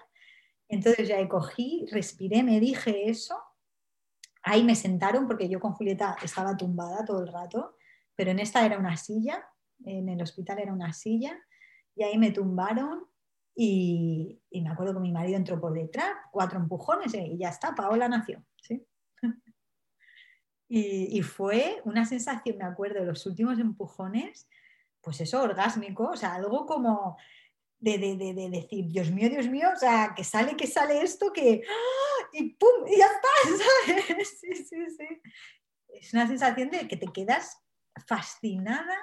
Entonces ya cogí, respiré, me dije eso Ahí me sentaron porque yo con Julieta estaba tumbada todo el rato, pero en esta era una silla, en el hospital era una silla, y ahí me tumbaron y, me acuerdo que mi marido entró por detrás, cuatro empujones y ya está, Paola nació. ¿sí? [laughs] y, y, fue una sensación, me acuerdo, de los últimos empujones, pues eso, orgásmico, o sea, algo como de, decir, Dios mío, Dios mío, o sea, que sale, que sale esto, que... Y ¡pum! Y ya está, [laughs] ¿sabes? Sí, sí, sí. Es una sensación de que te quedas fascinada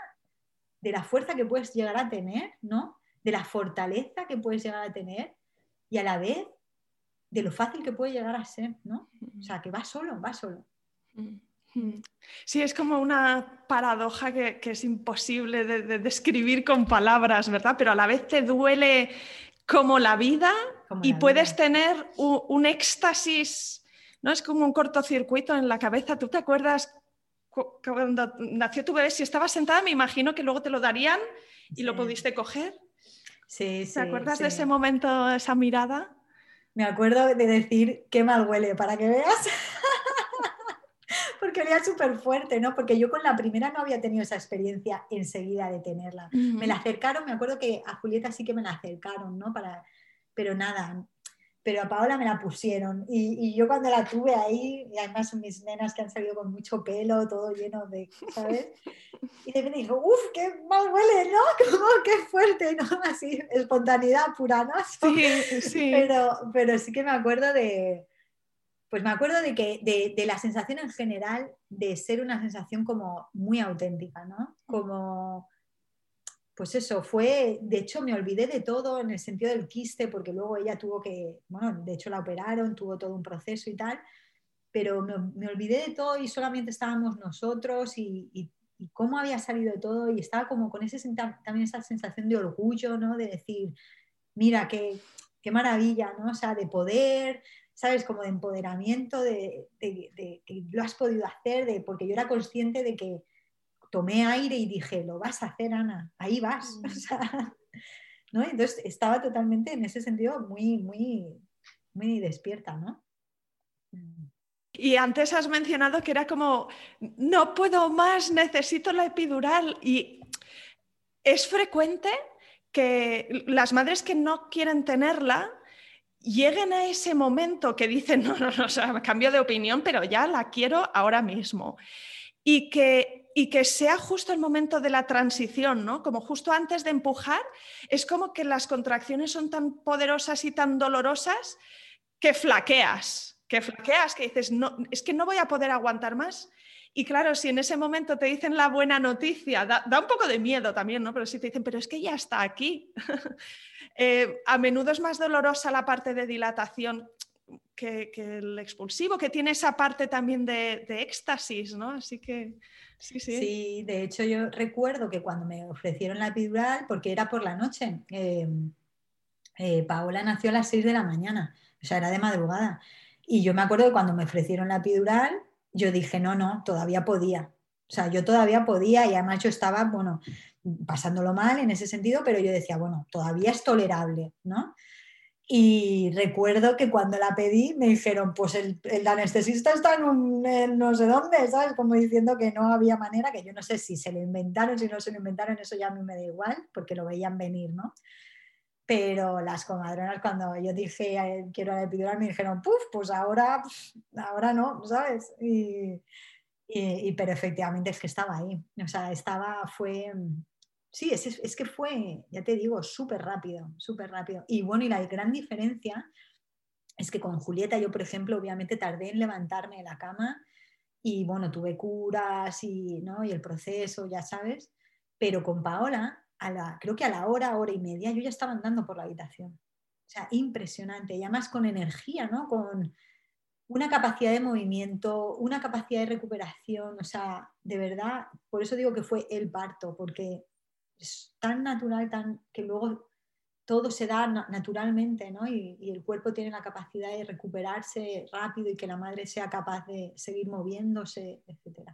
de la fuerza que puedes llegar a tener, ¿no? De la fortaleza que puedes llegar a tener y a la vez de lo fácil que puede llegar a ser, ¿no? O sea, que va solo, va solo. Sí, es como una paradoja que, es imposible de, describir con palabras, ¿verdad? Pero a la vez te duele como la vida y puedes tener un, éxtasis, ¿no? Es como un cortocircuito en la cabeza. ¿Tú te acuerdas cuando nació tu bebé? Si estabas sentada, me imagino que luego te lo darían y lo pudiste coger. Sí, ¿Te acuerdas de ese momento, esa mirada? Me acuerdo de decir qué mal huele, para que veas. [laughs] porque olía súper fuerte, ¿no? Porque yo con la primera no había tenido esa experiencia enseguida de tenerla. Me la acercaron, me acuerdo que a Julieta sí que me la acercaron, ¿no? Para, pero nada, pero a Paola me la pusieron. Y, yo cuando la tuve ahí, y además mis nenas que han salido con mucho pelo, todo lleno de, ¿sabes? Y de repente dijo, uff, qué mal huele, ¿no? [laughs] Como, qué fuerte, ¿no? Así, espontaneidad pura, ¿no? Sí, sí. [laughs] Pero, pero sí que me acuerdo de, pues me acuerdo de, que, de, la sensación en general de ser una sensación como muy auténtica, ¿no? Como, pues eso, fue, de hecho me olvidé de todo en el sentido del quiste, porque luego ella tuvo que, bueno, de hecho la operaron, tuvo todo un proceso y tal, pero me, olvidé de todo y solamente estábamos nosotros y, cómo había salido todo y estaba como con ese, también esa sensación de orgullo, ¿no? De decir, mira, qué, qué maravilla, ¿no? O sea, de poder, ¿sabes? Como de empoderamiento, de, que lo has podido hacer, de, porque yo era consciente de que tomé aire y dije, lo vas a hacer, Ana, ahí vas. [laughs] Mm. ¿no? Entonces estaba totalmente en ese sentido muy, muy, muy despierta, ¿no? Y antes has mencionado que era como, no puedo más, necesito la epidural. Y es frecuente que las madres que no quieren tenerla lleguen a ese momento que dicen, no, no, no, cambio de opinión, pero ya la quiero ahora mismo. Y que, y que sea justo el momento de la transición, ¿no? Como justo antes de empujar, es como que las contracciones son tan poderosas y tan dolorosas que flaqueas, que flaqueas, que dices, no, es que no voy a poder aguantar más. Y claro, si en ese momento te dicen la buena noticia, da, un poco de miedo también, ¿no? Pero si te dicen, pero es que ya está aquí. [laughs] Eh, a menudo es más dolorosa la parte de dilatación que, el expulsivo, que tiene esa parte también de, éxtasis, ¿no? Así que sí, sí. Sí, de hecho yo recuerdo que cuando me ofrecieron la epidural, porque era por la noche, eh, eh, Paola nació a las 6 de la mañana, o sea, era de madrugada. Y yo me acuerdo que cuando me ofrecieron la epidural, yo dije, no, no, todavía podía. O sea, yo todavía podía y además yo estaba, bueno, pasándolo mal en ese sentido, pero yo decía, bueno, todavía es tolerable, ¿no? Y recuerdo que cuando la pedí me dijeron, pues el, el anestesista está en, un, no sé dónde, ¿sabes? Como diciendo que no había manera, que yo no sé si se lo inventaron, si no se lo inventaron, eso ya a mí me da igual, porque lo veían venir, ¿no? Pero las comadronas cuando yo dije quiero la epidural me dijeron, puf, pues ahora, ahora no, ¿sabes? Y, y, pero efectivamente es que estaba ahí, o sea, estaba, fue, sí, es, es que fue, ya te digo, súper rápido, súper rápido. Y bueno, y la gran diferencia es que con Julieta yo, por ejemplo, obviamente tardé en levantarme de la cama y bueno, tuve curas y, ¿no? y el proceso, ya sabes, pero con Paola creo que a la hora, hora y media, yo ya estaba andando por la habitación. O sea, impresionante. Y además con energía, ¿no? Con una capacidad de movimiento, una capacidad de recuperación. O sea, de verdad, por eso digo que fue el parto, porque es tan natural, tan que luego todo se da naturalmente, ¿no? Y, el cuerpo tiene la capacidad de recuperarse rápido y que la madre sea capaz de seguir moviéndose, etc.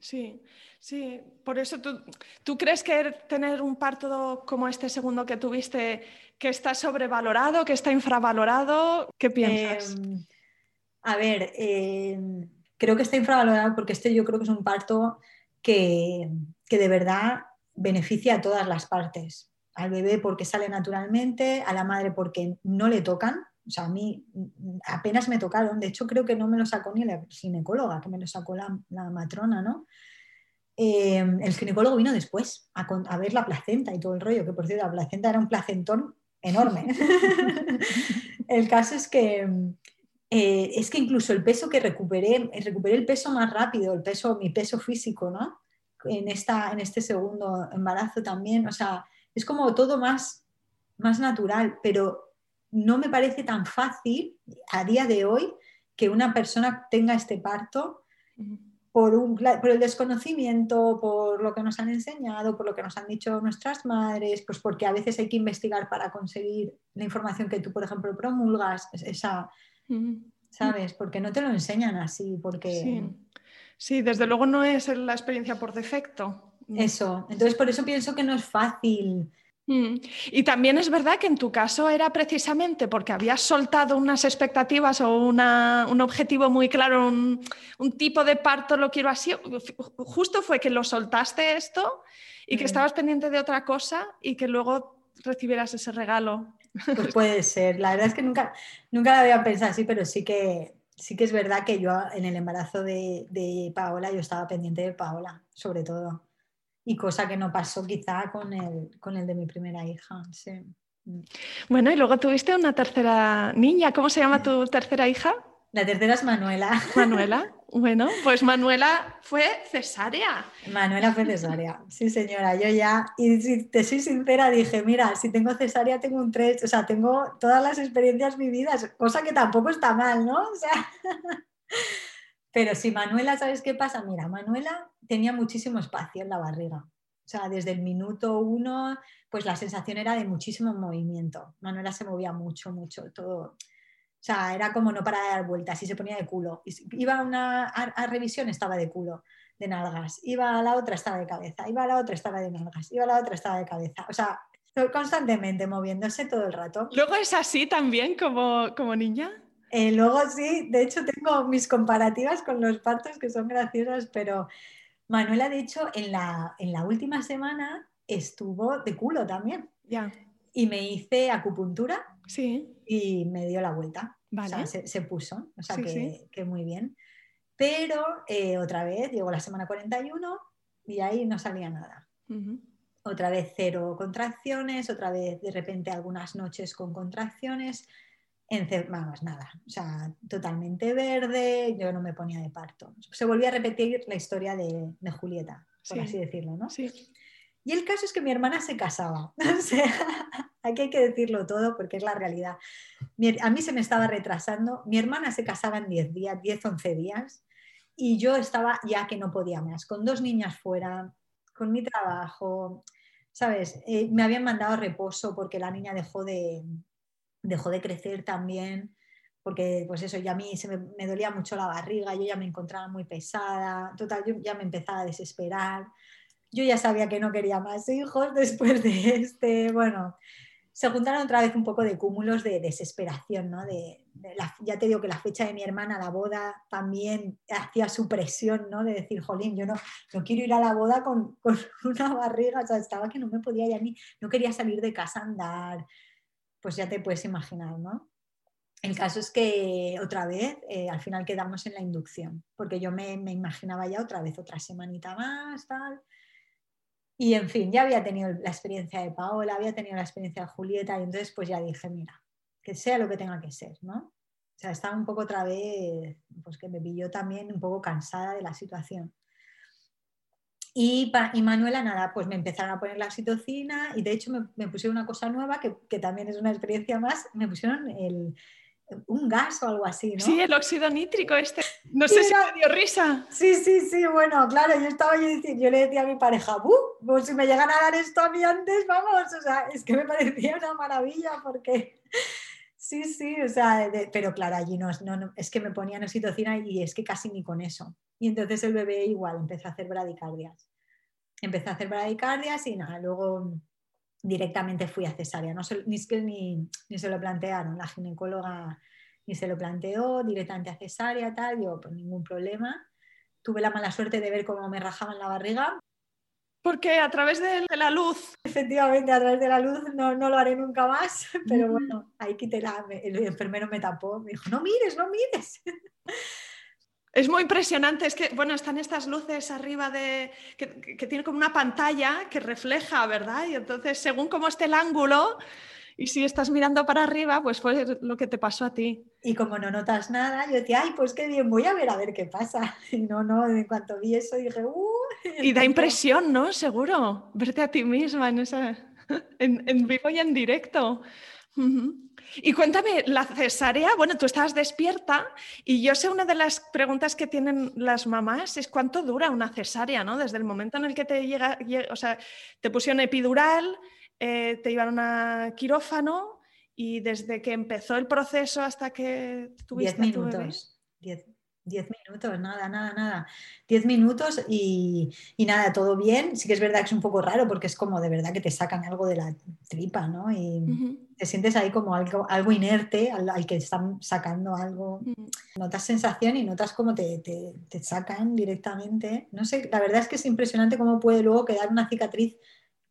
Sí, sí. Por eso tú, tú crees que tener un parto como este segundo que tuviste, que está sobrevalorado, que está infravalorado, ¿qué piensas? Em, a ver, em, creo que está infravalorado porque este yo creo que es un parto que, que de verdad beneficia a todas las partes. Al bebé porque sale naturalmente, a la madre porque no le tocan, o sea, a mí mm, apenas me tocaron, de hecho creo que no me lo sacó ni la ginecóloga, que me lo sacó la, matrona, ¿no? Eh, el ginecólogo vino después a, ver la placenta y todo el rollo, que por cierto la placenta era un placentón enorme. [laughs] el caso es que, eh, es que incluso el peso que recuperé, recuperé el peso más rápido, el peso, mi peso físico, ¿no? En, esta, en este segundo embarazo también, o sea, es como todo más, más natural, pero no me parece tan fácil a día de hoy que una persona tenga este parto por, el desconocimiento, por lo que nos han enseñado, por lo que nos han dicho nuestras madres, pues porque a veces hay que investigar para conseguir la información que tú, por ejemplo, promulgas, esa, ¿sabes? Porque no te lo enseñan así, porque... Sí. sí, desde luego no es la experiencia por defecto. Eso, entonces por eso pienso que no es fácil Mm. Y también es verdad que en tu caso era precisamente porque habías soltado unas expectativas o un objetivo muy claro, un, tipo de parto lo quiero así. Justo fue que lo soltaste esto y que mm. estabas pendiente de otra cosa y que luego recibieras ese regalo. Pues [laughs] puede ser. La verdad es que nunca, nunca lo había pensado así, pero sí que, sí que es verdad que yo en el embarazo de, de Paola, yo estaba pendiente de Paola, sobre todo y cosa que no pasó quizá con el, con el de mi primera hija. Mm. Bueno, y luego tuviste una tercera niña. ¿Cómo se llama tu tercera hija? La tercera es Manuela. [laughs] Manuela. Bueno, pues Manuela fue cesárea. Manuela fue cesárea, sí señora. Yo ya, y si te soy sincera, dije, mira, si tengo cesárea tengo un 3, o sea, tengo todas las experiencias vividas, cosa que tampoco está mal, ¿no? O sea, [laughs] pero si Manuela, ¿sabes qué pasa? Mira, Manuela tenía muchísimo espacio en la barriga. O sea, desde el minuto uno, pues la sensación era de muchísimo movimiento. Manuela se movía mucho, mucho, todo. O sea, era como no para dar vueltas y se ponía de culo. Iba a una a, revisión, estaba de culo, de nalgas. Iba a la otra, estaba de cabeza. Iba a la otra, estaba de nalgas. Iba a la otra, estaba de cabeza. O sea, constantemente moviéndose todo el rato. Luego es así también como, como niña. Eh, luego sí, de hecho tengo mis comparativas con los partos que son graciosas, pero Manuela, de hecho, en la, en la última semana estuvo de culo también. Ya. Y me hice acupuntura Sí. y me dio la vuelta. Vale. O sea, se, se puso, o sea Sí, que, sí. que muy bien. Pero eh, otra vez llegó la semana 41 y ahí no salía nada. Otra vez cero contracciones, otra vez de repente algunas noches con contracciones. Vamos, nada, o sea, totalmente verde, yo no me ponía de parto. Se volvía a repetir la historia de, de Julieta, por Sí. así decirlo, ¿no? Sí. Y el caso es que mi hermana se casaba. [laughs] O sea, aquí hay que decirlo todo porque es la realidad. A mí se me estaba retrasando. Mi hermana se casaba en 10 días, 10, 11 días. Y yo estaba ya que no podía más, con dos niñas fuera, con mi trabajo, ¿sabes? Eh, me habían mandado a reposo porque la niña dejó de, dejó de crecer también. Porque, pues eso, ya a mí se me, dolía mucho la barriga, yo ya me encontraba muy pesada. Total, yo ya me empezaba a desesperar yo ya sabía que no quería más hijos después de este, bueno, se juntaron otra vez un poco de cúmulos de desesperación, ¿no? De la- ya te digo que la fecha de mi hermana, la boda, también hacía su presión, ¿no? De decir, jolín, yo no, no quiero ir a la boda con, con [laughs] una barriga, o sea, estaba que no me podía ya ni, no quería salir de casa a andar, pues ya te puedes imaginar, ¿no? El caso es que otra vez, eh, al final quedamos en la inducción, porque yo me, me imaginaba ya otra vez otra semanita más, tal. Y en fin, ya había tenido la experiencia de Paola, había tenido la experiencia de Julieta y entonces pues ya dije, mira, que sea lo que tenga que ser, ¿no? O sea, estaba un poco otra vez, pues que me pilló también un poco cansada de la situación. Y, y Manuela, nada, pues me empezaron a poner la oxitocina y de hecho me, me pusieron una cosa nueva que, que también es una experiencia más, me pusieron el, un gas o algo así, ¿no? Sí, el óxido nítrico este. No sé si me dio risa. Sí, sí, sí, bueno, claro, yo estaba yo, dici- yo le decía a mi pareja, ¡buh! Pues si me llegan a dar esto a mí antes, vamos, o sea, es que me parecía una maravilla porque sí, sí, o sea, de- pero claro, allí no, no, es que me ponían oxitocina y es que casi ni con eso. Y entonces el bebé igual empezó a hacer bradicardias. Empezó a hacer bradicardias y nada, luego directamente fui a cesárea, no se- ni, ni se lo plantearon, la ginecóloga ni se lo planteó, directamente a cesárea, tal, yo, pues ningún problema. Tuve la mala suerte de ver cómo me rajaban la barriga. Porque a través de la luz. Efectivamente, a través de la luz no, no lo haré nunca más, [laughs] pero bueno, ahí quité la, el enfermero me tapó, me dijo, no mires, no mires. Es muy impresionante, es que, bueno, están estas luces arriba de, que, que- que tienen como una pantalla que refleja, ¿verdad? Y entonces, según cómo esté el ángulo, y si estás mirando para arriba, pues fue lo que te pasó a ti. Y como no notas nada, yo decía, ay, pues qué bien, voy a ver a ver qué pasa. [laughs] Y no, no, en cuanto vi eso dije, uh. [laughs] Y da impresión, ¿no? Seguro, verte a ti misma en, esa, [laughs] en, en vivo y en directo. Y cuéntame, la cesárea, bueno, tú estabas despierta y yo sé una de las preguntas que tienen las mamás es cuánto dura una cesárea, ¿no? Desde el momento en el que te llega, lle- o sea, te pusieron epidural, eh, te llevaron a quirófano y desde que empezó el proceso hasta que tuviste Diez a tu bebé. minutos. Diez, diez minutos, nada, nada, nada. Diez minutos y, y nada, todo bien. Sí que es verdad que es un poco raro porque es como de verdad que te sacan algo de la tripa, ¿no? Y Ujú, te sientes ahí como algo, algo inerte al, al que están sacando algo. ujú. Notas sensación y notas cómo te, te- te sacan directamente. No sé, la verdad es que es impresionante cómo puede luego quedar una cicatriz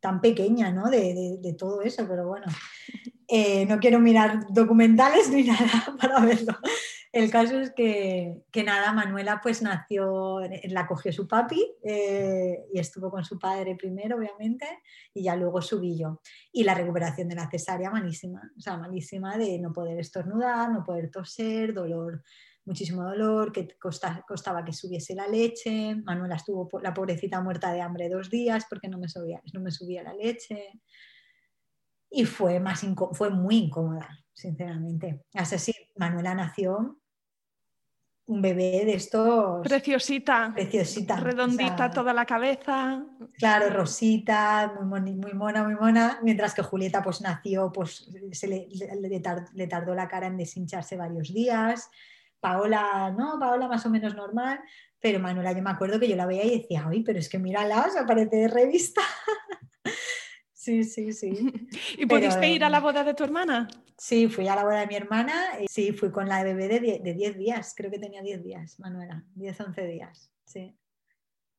tan pequeña, ¿no? De, de- de todo eso, pero bueno. [laughs] Eh, no quiero mirar documentales ni [laughs] nada para verlo. El caso es que, que nada, Manuela pues nació, la cogió su papi eh, y estuvo con su padre primero, obviamente, y ya luego subí yo. Y la recuperación de la cesárea malísima, o sea, malísima de no poder estornudar, no poder toser, dolor, muchísimo dolor, que costa- costaba que subiese la leche. Manuela estuvo, la pobrecita, muerta de hambre dos días porque no me subía, no me subía la leche. Y fue, más fue muy incómoda, sinceramente. Así, Manuela nació un bebé de estos Preciosita, preciosita. o redondita sea, toda la cabeza. Claro, Rosita, muy, moni- muy mona, muy mona, mientras que Julieta pues nació, pues se le, le- le tar- le tardó la cara en deshincharse varios días. Paola, no, Paola más o menos normal, pero Manuela yo me acuerdo que yo la veía y decía, ay, pero es que mírala, o sea, parece de revista. [laughs] sí, sí, sí. [laughs] ¿Y Pero, pudiste ir a la boda de tu hermana? Sí, fui a la boda de mi hermana, y sí, fui con la bebé de 10 días, creo que tenía 10 días, Manuela, 10, 11 días, sí.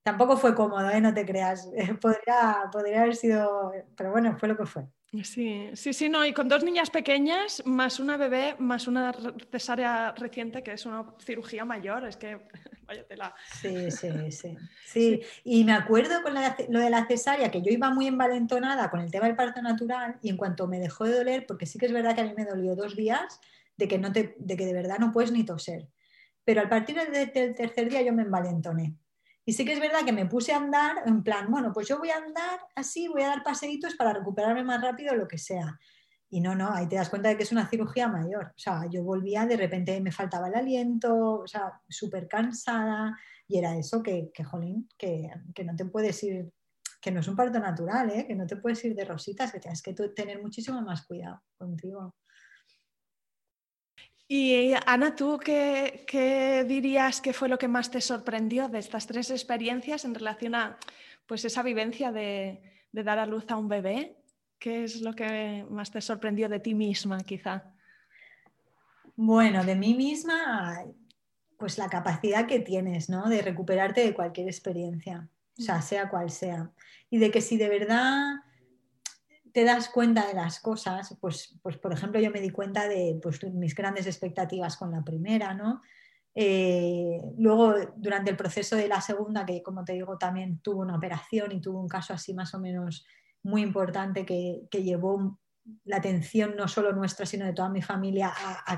Tampoco fue cómodo, ¿eh? no te creas, [laughs] podría, podría haber sido, pero bueno, fue lo que fue. Sí, sí, sí, no, y con dos niñas pequeñas, más una bebé, más una cesárea reciente, que es una cirugía mayor, es que [laughs] vaya tela. Sí, sí, [laughs] sí, sí. Y me acuerdo con lo de la cesárea, que yo iba muy envalentonada con el tema del parto natural, y en cuanto me dejó de doler, porque sí que es verdad que a mí me dolió dos días, de que, no te, de, que de verdad no puedes ni toser. Pero al partir del tercer día yo me envalentoné. Y sí que es verdad que me puse a andar en plan, bueno, pues yo voy a andar así, voy a dar paseitos para recuperarme más rápido, lo que sea. Y no, no, ahí te das cuenta de que es una cirugía mayor. O sea, yo volvía, de repente me faltaba el aliento, o sea, súper cansada. Y era eso que, que jolín, que, que, no te puedes ir, que no es un parto natural, ¿eh? que no te puedes ir de rositas, que tienes que tener muchísimo más cuidado contigo. Y Ana, ¿tú qué, dirías que fue lo que más te sorprendió de estas tres experiencias en relación a pues, esa vivencia de, dar a luz a un bebé? ¿Qué es lo que más te sorprendió de ti misma, quizá? Bueno, de mí misma, pues la capacidad que tienes, ¿no? De recuperarte de cualquier experiencia, o sea, mm. sea cual sea. Y de que si de verdad te das cuenta de las cosas, pues, pues por ejemplo yo me di cuenta de pues, mis grandes expectativas con la primera, ¿no? Eh, luego, durante el proceso de la segunda, que como te digo, también tuvo una operación y tuvo un caso así más o menos muy importante que, que llevó la atención no solo nuestra, sino de toda mi familia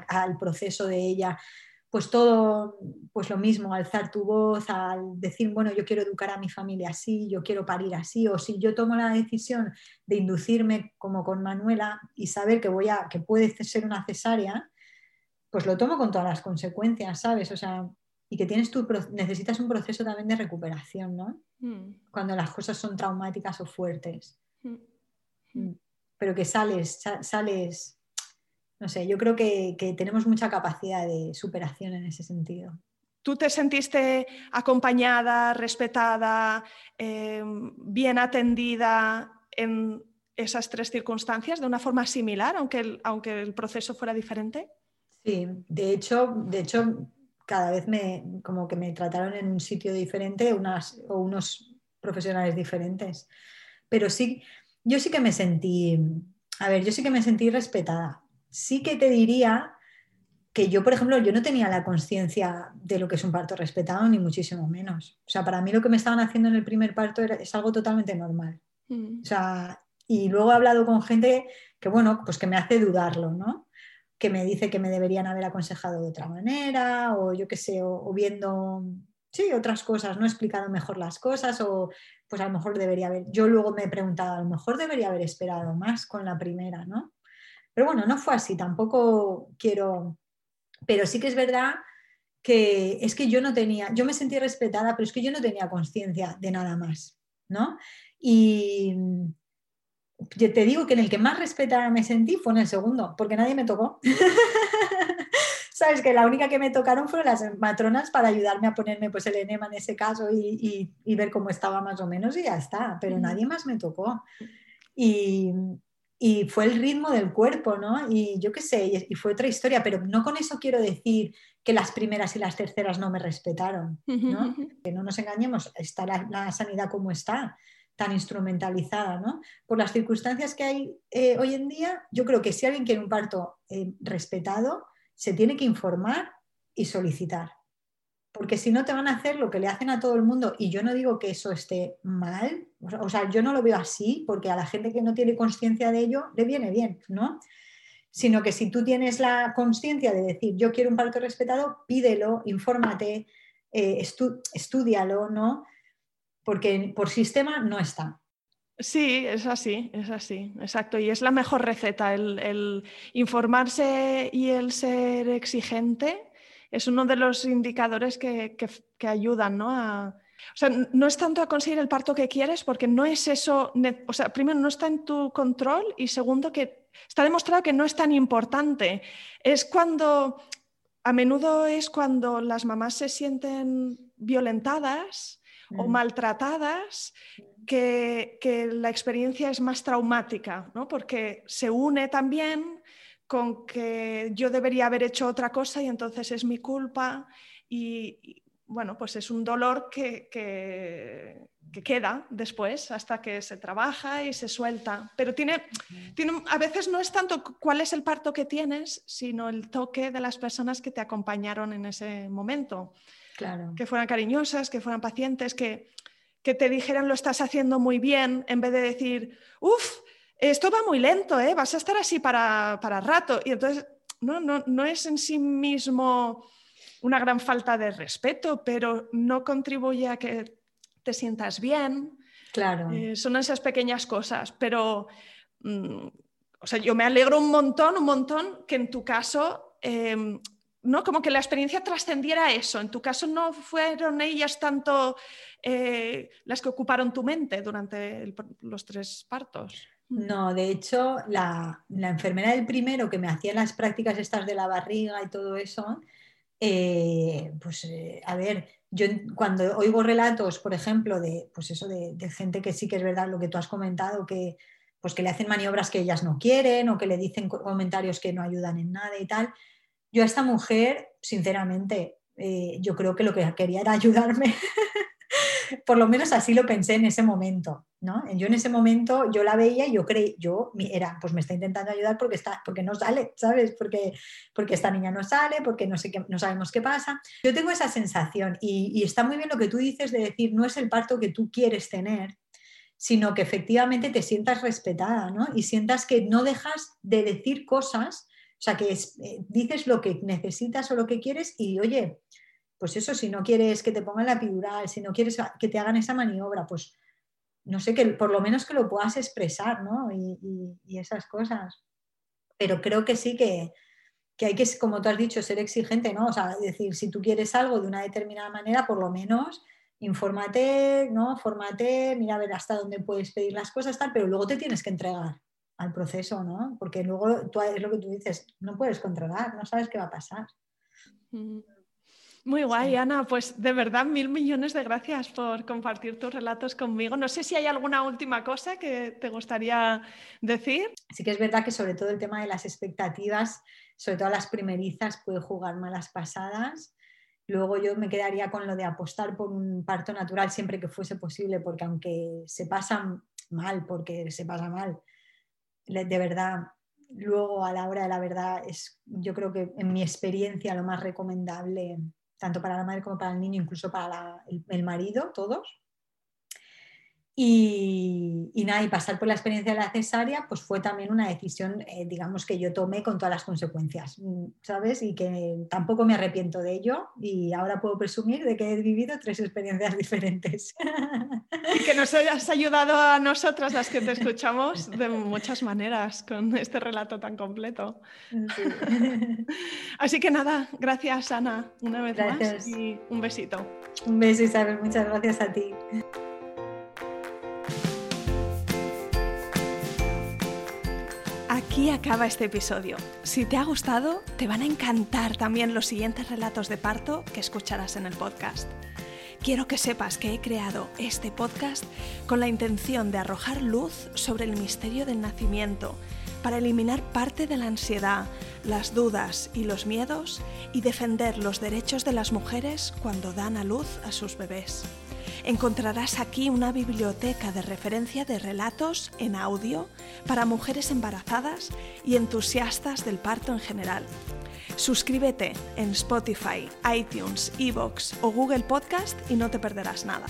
al proceso de ella pues todo, pues lo mismo, alzar tu voz, al decir, bueno, yo quiero educar a mi familia así, yo quiero parir así, o si yo tomo la decisión de inducirme como con Manuela y saber que voy a, que puede ser una cesárea, pues lo tomo con todas las consecuencias, ¿sabes? O sea, y que tienes tu, necesitas un proceso también de recuperación, ¿no? Mm. Cuando las cosas son traumáticas o fuertes. Mm. Mm. Pero que sales, sales no sé, yo creo que, tenemos mucha capacidad de superación en ese sentido. ¿Tú te sentiste acompañada, respetada, em, bien atendida en esas tres circunstancias de una forma similar, aunque el, aunque el proceso fuera diferente? Sí, de hecho, de hecho, cada vez me como que me trataron en un sitio diferente unas, o unos profesionales diferentes. Pero sí, yo sí que me sentí, a ver, yo sí que me sentí respetada sí que te diría que yo, por ejemplo, yo no tenía la conciencia de lo que es un parto respetado, ni muchísimo menos. O sea, para mí lo que me estaban haciendo en el primer parto es algo totalmente normal. Mm. O sea, y luego he hablado con gente que, bueno, pues que me hace dudarlo, ¿no? Que me dice que me deberían haber aconsejado de otra manera, o yo qué sé, o, viendo, sí, otras cosas, no he explicado mejor las cosas, o pues a lo mejor debería haber, yo luego me he preguntado, a lo mejor debería haber esperado más con la primera, ¿no? Pero bueno, no fue así, tampoco quiero, pero sí que es verdad que es que yo no tenía, yo me sentí respetada, pero es que yo no tenía conciencia de nada más, ¿no? Y yo te digo que en el que más respetada me sentí fue en el segundo, porque nadie me tocó. [laughs] Sabes que la única que me tocaron fueron las matronas para ayudarme a ponerme pues el enema en ese caso y, y ver cómo estaba más o menos y ya está, pero nadie más me tocó. Y, y fue el ritmo del cuerpo, ¿no? Y yo qué sé, y, fue otra historia, pero no con eso quiero decir que las primeras y las terceras no me respetaron, ¿no? Que no nos engañemos, está la, sanidad como está, tan instrumentalizada, ¿no? Por las circunstancias que hay eh, hoy en día, yo creo que si alguien quiere un parto eh, respetado, se tiene que informar y solicitar porque si no te van a hacer lo que le hacen a todo el mundo y yo no digo que eso esté mal, o sea, yo no lo veo así porque a la gente que no tiene conciencia de ello le viene bien, ¿no? Sino que si tú tienes la conciencia de decir yo quiero un parto respetado, pídelo, infórmate, eh, estudialo, ¿no? Porque por sistema no está. Sí, es así, es así, exacto. Y es la mejor receta, el informarse y el ser exigente es uno de los indicadores que, ayudan, ¿no? A, o sea, no es tanto a conseguir el parto que quieres, porque no es eso, o sea, primero no está en tu control y segundo que está demostrado que no es tan importante. Es cuando, a menudo es cuando las mamás se sienten violentadas o mm. maltratadas que, que, la experiencia es más traumática, ¿no? porque se une también con que yo debería haber hecho otra cosa y entonces es mi culpa y, bueno, pues es un dolor que, queda después hasta que se trabaja y se suelta. Pero tiene, tiene, a veces no es tanto cuál es el parto que tienes, sino el toque de las personas que te acompañaron en ese momento. Claro. Que fueran cariñosas, que fueran pacientes, que, que te dijeran lo estás haciendo muy bien, en vez de decir, uff, esto va muy lento, ¿eh? vas a estar así para, para rato. Y entonces, no, no, no es en sí mismo una gran falta de respeto, pero no contribuye a que te sientas bien. Claro. Eh, son esas pequeñas cosas, pero mm, o sea, yo me alegro un montón, un montón que en tu caso, em, ¿no? Como que la experiencia trascendiera eso. En tu caso no fueron ellas tanto eh, las que ocuparon tu mente durante los tres partos. No, de hecho, la, la, enfermera del primero que me hacía las prácticas estas de la barriga y todo eso, eh, pues eh, a ver, yo cuando oigo relatos, por ejemplo, de, pues eso, de, gente que sí que es verdad lo que tú has comentado, que, pues que le hacen maniobras que ellas no quieren o que le dicen comentarios que no ayudan en nada y tal, yo a esta mujer, sinceramente, eh, yo creo que lo que quería era ayudarme. [laughs] [laughs] por lo menos así lo pensé en ese momento, ¿no? Yo en ese momento yo la veía y yo creí, yo era, pues me está intentando ayudar porque, está, porque no sale, ¿sabes? Porque, porque esta niña no sale, porque no, sé qué, no sabemos qué pasa. Yo tengo esa sensación y, está muy bien lo que tú dices de decir, no es el parto que tú quieres tener, sino que efectivamente te sientas respetada, ¿no? Y sientas que no dejas de decir cosas, o sea, que eh, dices lo que necesitas o lo que quieres y, oye, pues eso, si no quieres que te pongan la epidural, si no quieres que te hagan esa maniobra, pues no sé, que por lo menos que lo puedas expresar, ¿no? Y, esas cosas. Pero creo que sí que, hay que, como tú has dicho, ser exigente, ¿no? O sea, decir, si tú quieres algo de una determinada manera, por lo menos infórmate, ¿no? Fórmate, mira a ver hasta dónde puedes pedir las cosas, tal, pero luego te tienes que entregar al proceso, ¿no? Porque luego tú, es lo que tú dices, no puedes controlar, no sabes qué va a pasar. Muy guay, Ana. Pues de verdad, mil millones de gracias por compartir tus relatos conmigo. No sé si hay alguna última cosa que te gustaría decir. Sí que es verdad que sobre todo el tema de las expectativas, sobre todo las primerizas, puede jugar malas pasadas. Luego yo me quedaría con lo de apostar por un parto natural siempre que fuese posible, porque aunque se pasa mal, porque se pasa mal, de verdad, luego a la hora de la verdad es, yo creo que en mi experiencia lo más recomendable tanto para la madre como para el niño, incluso para el, marido, todos. Y, nada, y pasar por la experiencia de la cesárea, pues fue también una decisión, eh, digamos, que yo tomé con todas las consecuencias, mm, ¿sabes? Y que tampoco me arrepiento de ello y ahora puedo presumir de que he vivido tres experiencias [laughs] diferentes. Y que nos hayas ayudado a nosotras, las que te escuchamos, de muchas maneras con este relato tan completo. [laughs] Así que nada, gracias Ana, una vez más y un besito. Un beso Isabel, muchas gracias a ti. Aquí acaba este episodio. Si te ha gustado, te van a encantar también los siguientes relatos de parto que escucharás en el podcast. Quiero que sepas que he creado este podcast con la intención de arrojar luz sobre el misterio del nacimiento, para eliminar parte de la ansiedad, las dudas y los miedos y defender los derechos de las mujeres cuando dan a luz a sus bebés encontrarás aquí una biblioteca de referencia de relatos en audio para mujeres embarazadas y entusiastas del parto en general. Suscríbete en Spotify, iTunes, Evox o Google Podcast y no te perderás nada.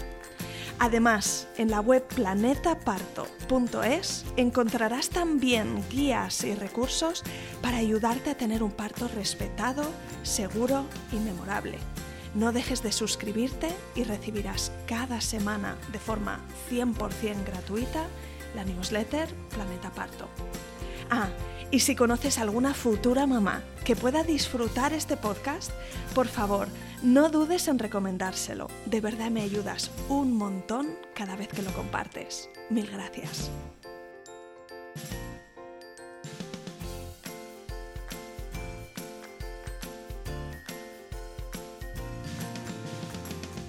Además, en la web planetaparto.es encontrarás también guías y recursos para ayudarte a tener un parto respetado, seguro y memorable. No dejes de suscribirte y recibirás cada semana de forma 100% gratuita la newsletter Planeta Parto. Ah, y si conoces alguna futura mamá que pueda disfrutar este podcast, por favor, no dudes en recomendárselo. De verdad me ayudas un montón cada vez que lo compartes. Mil gracias.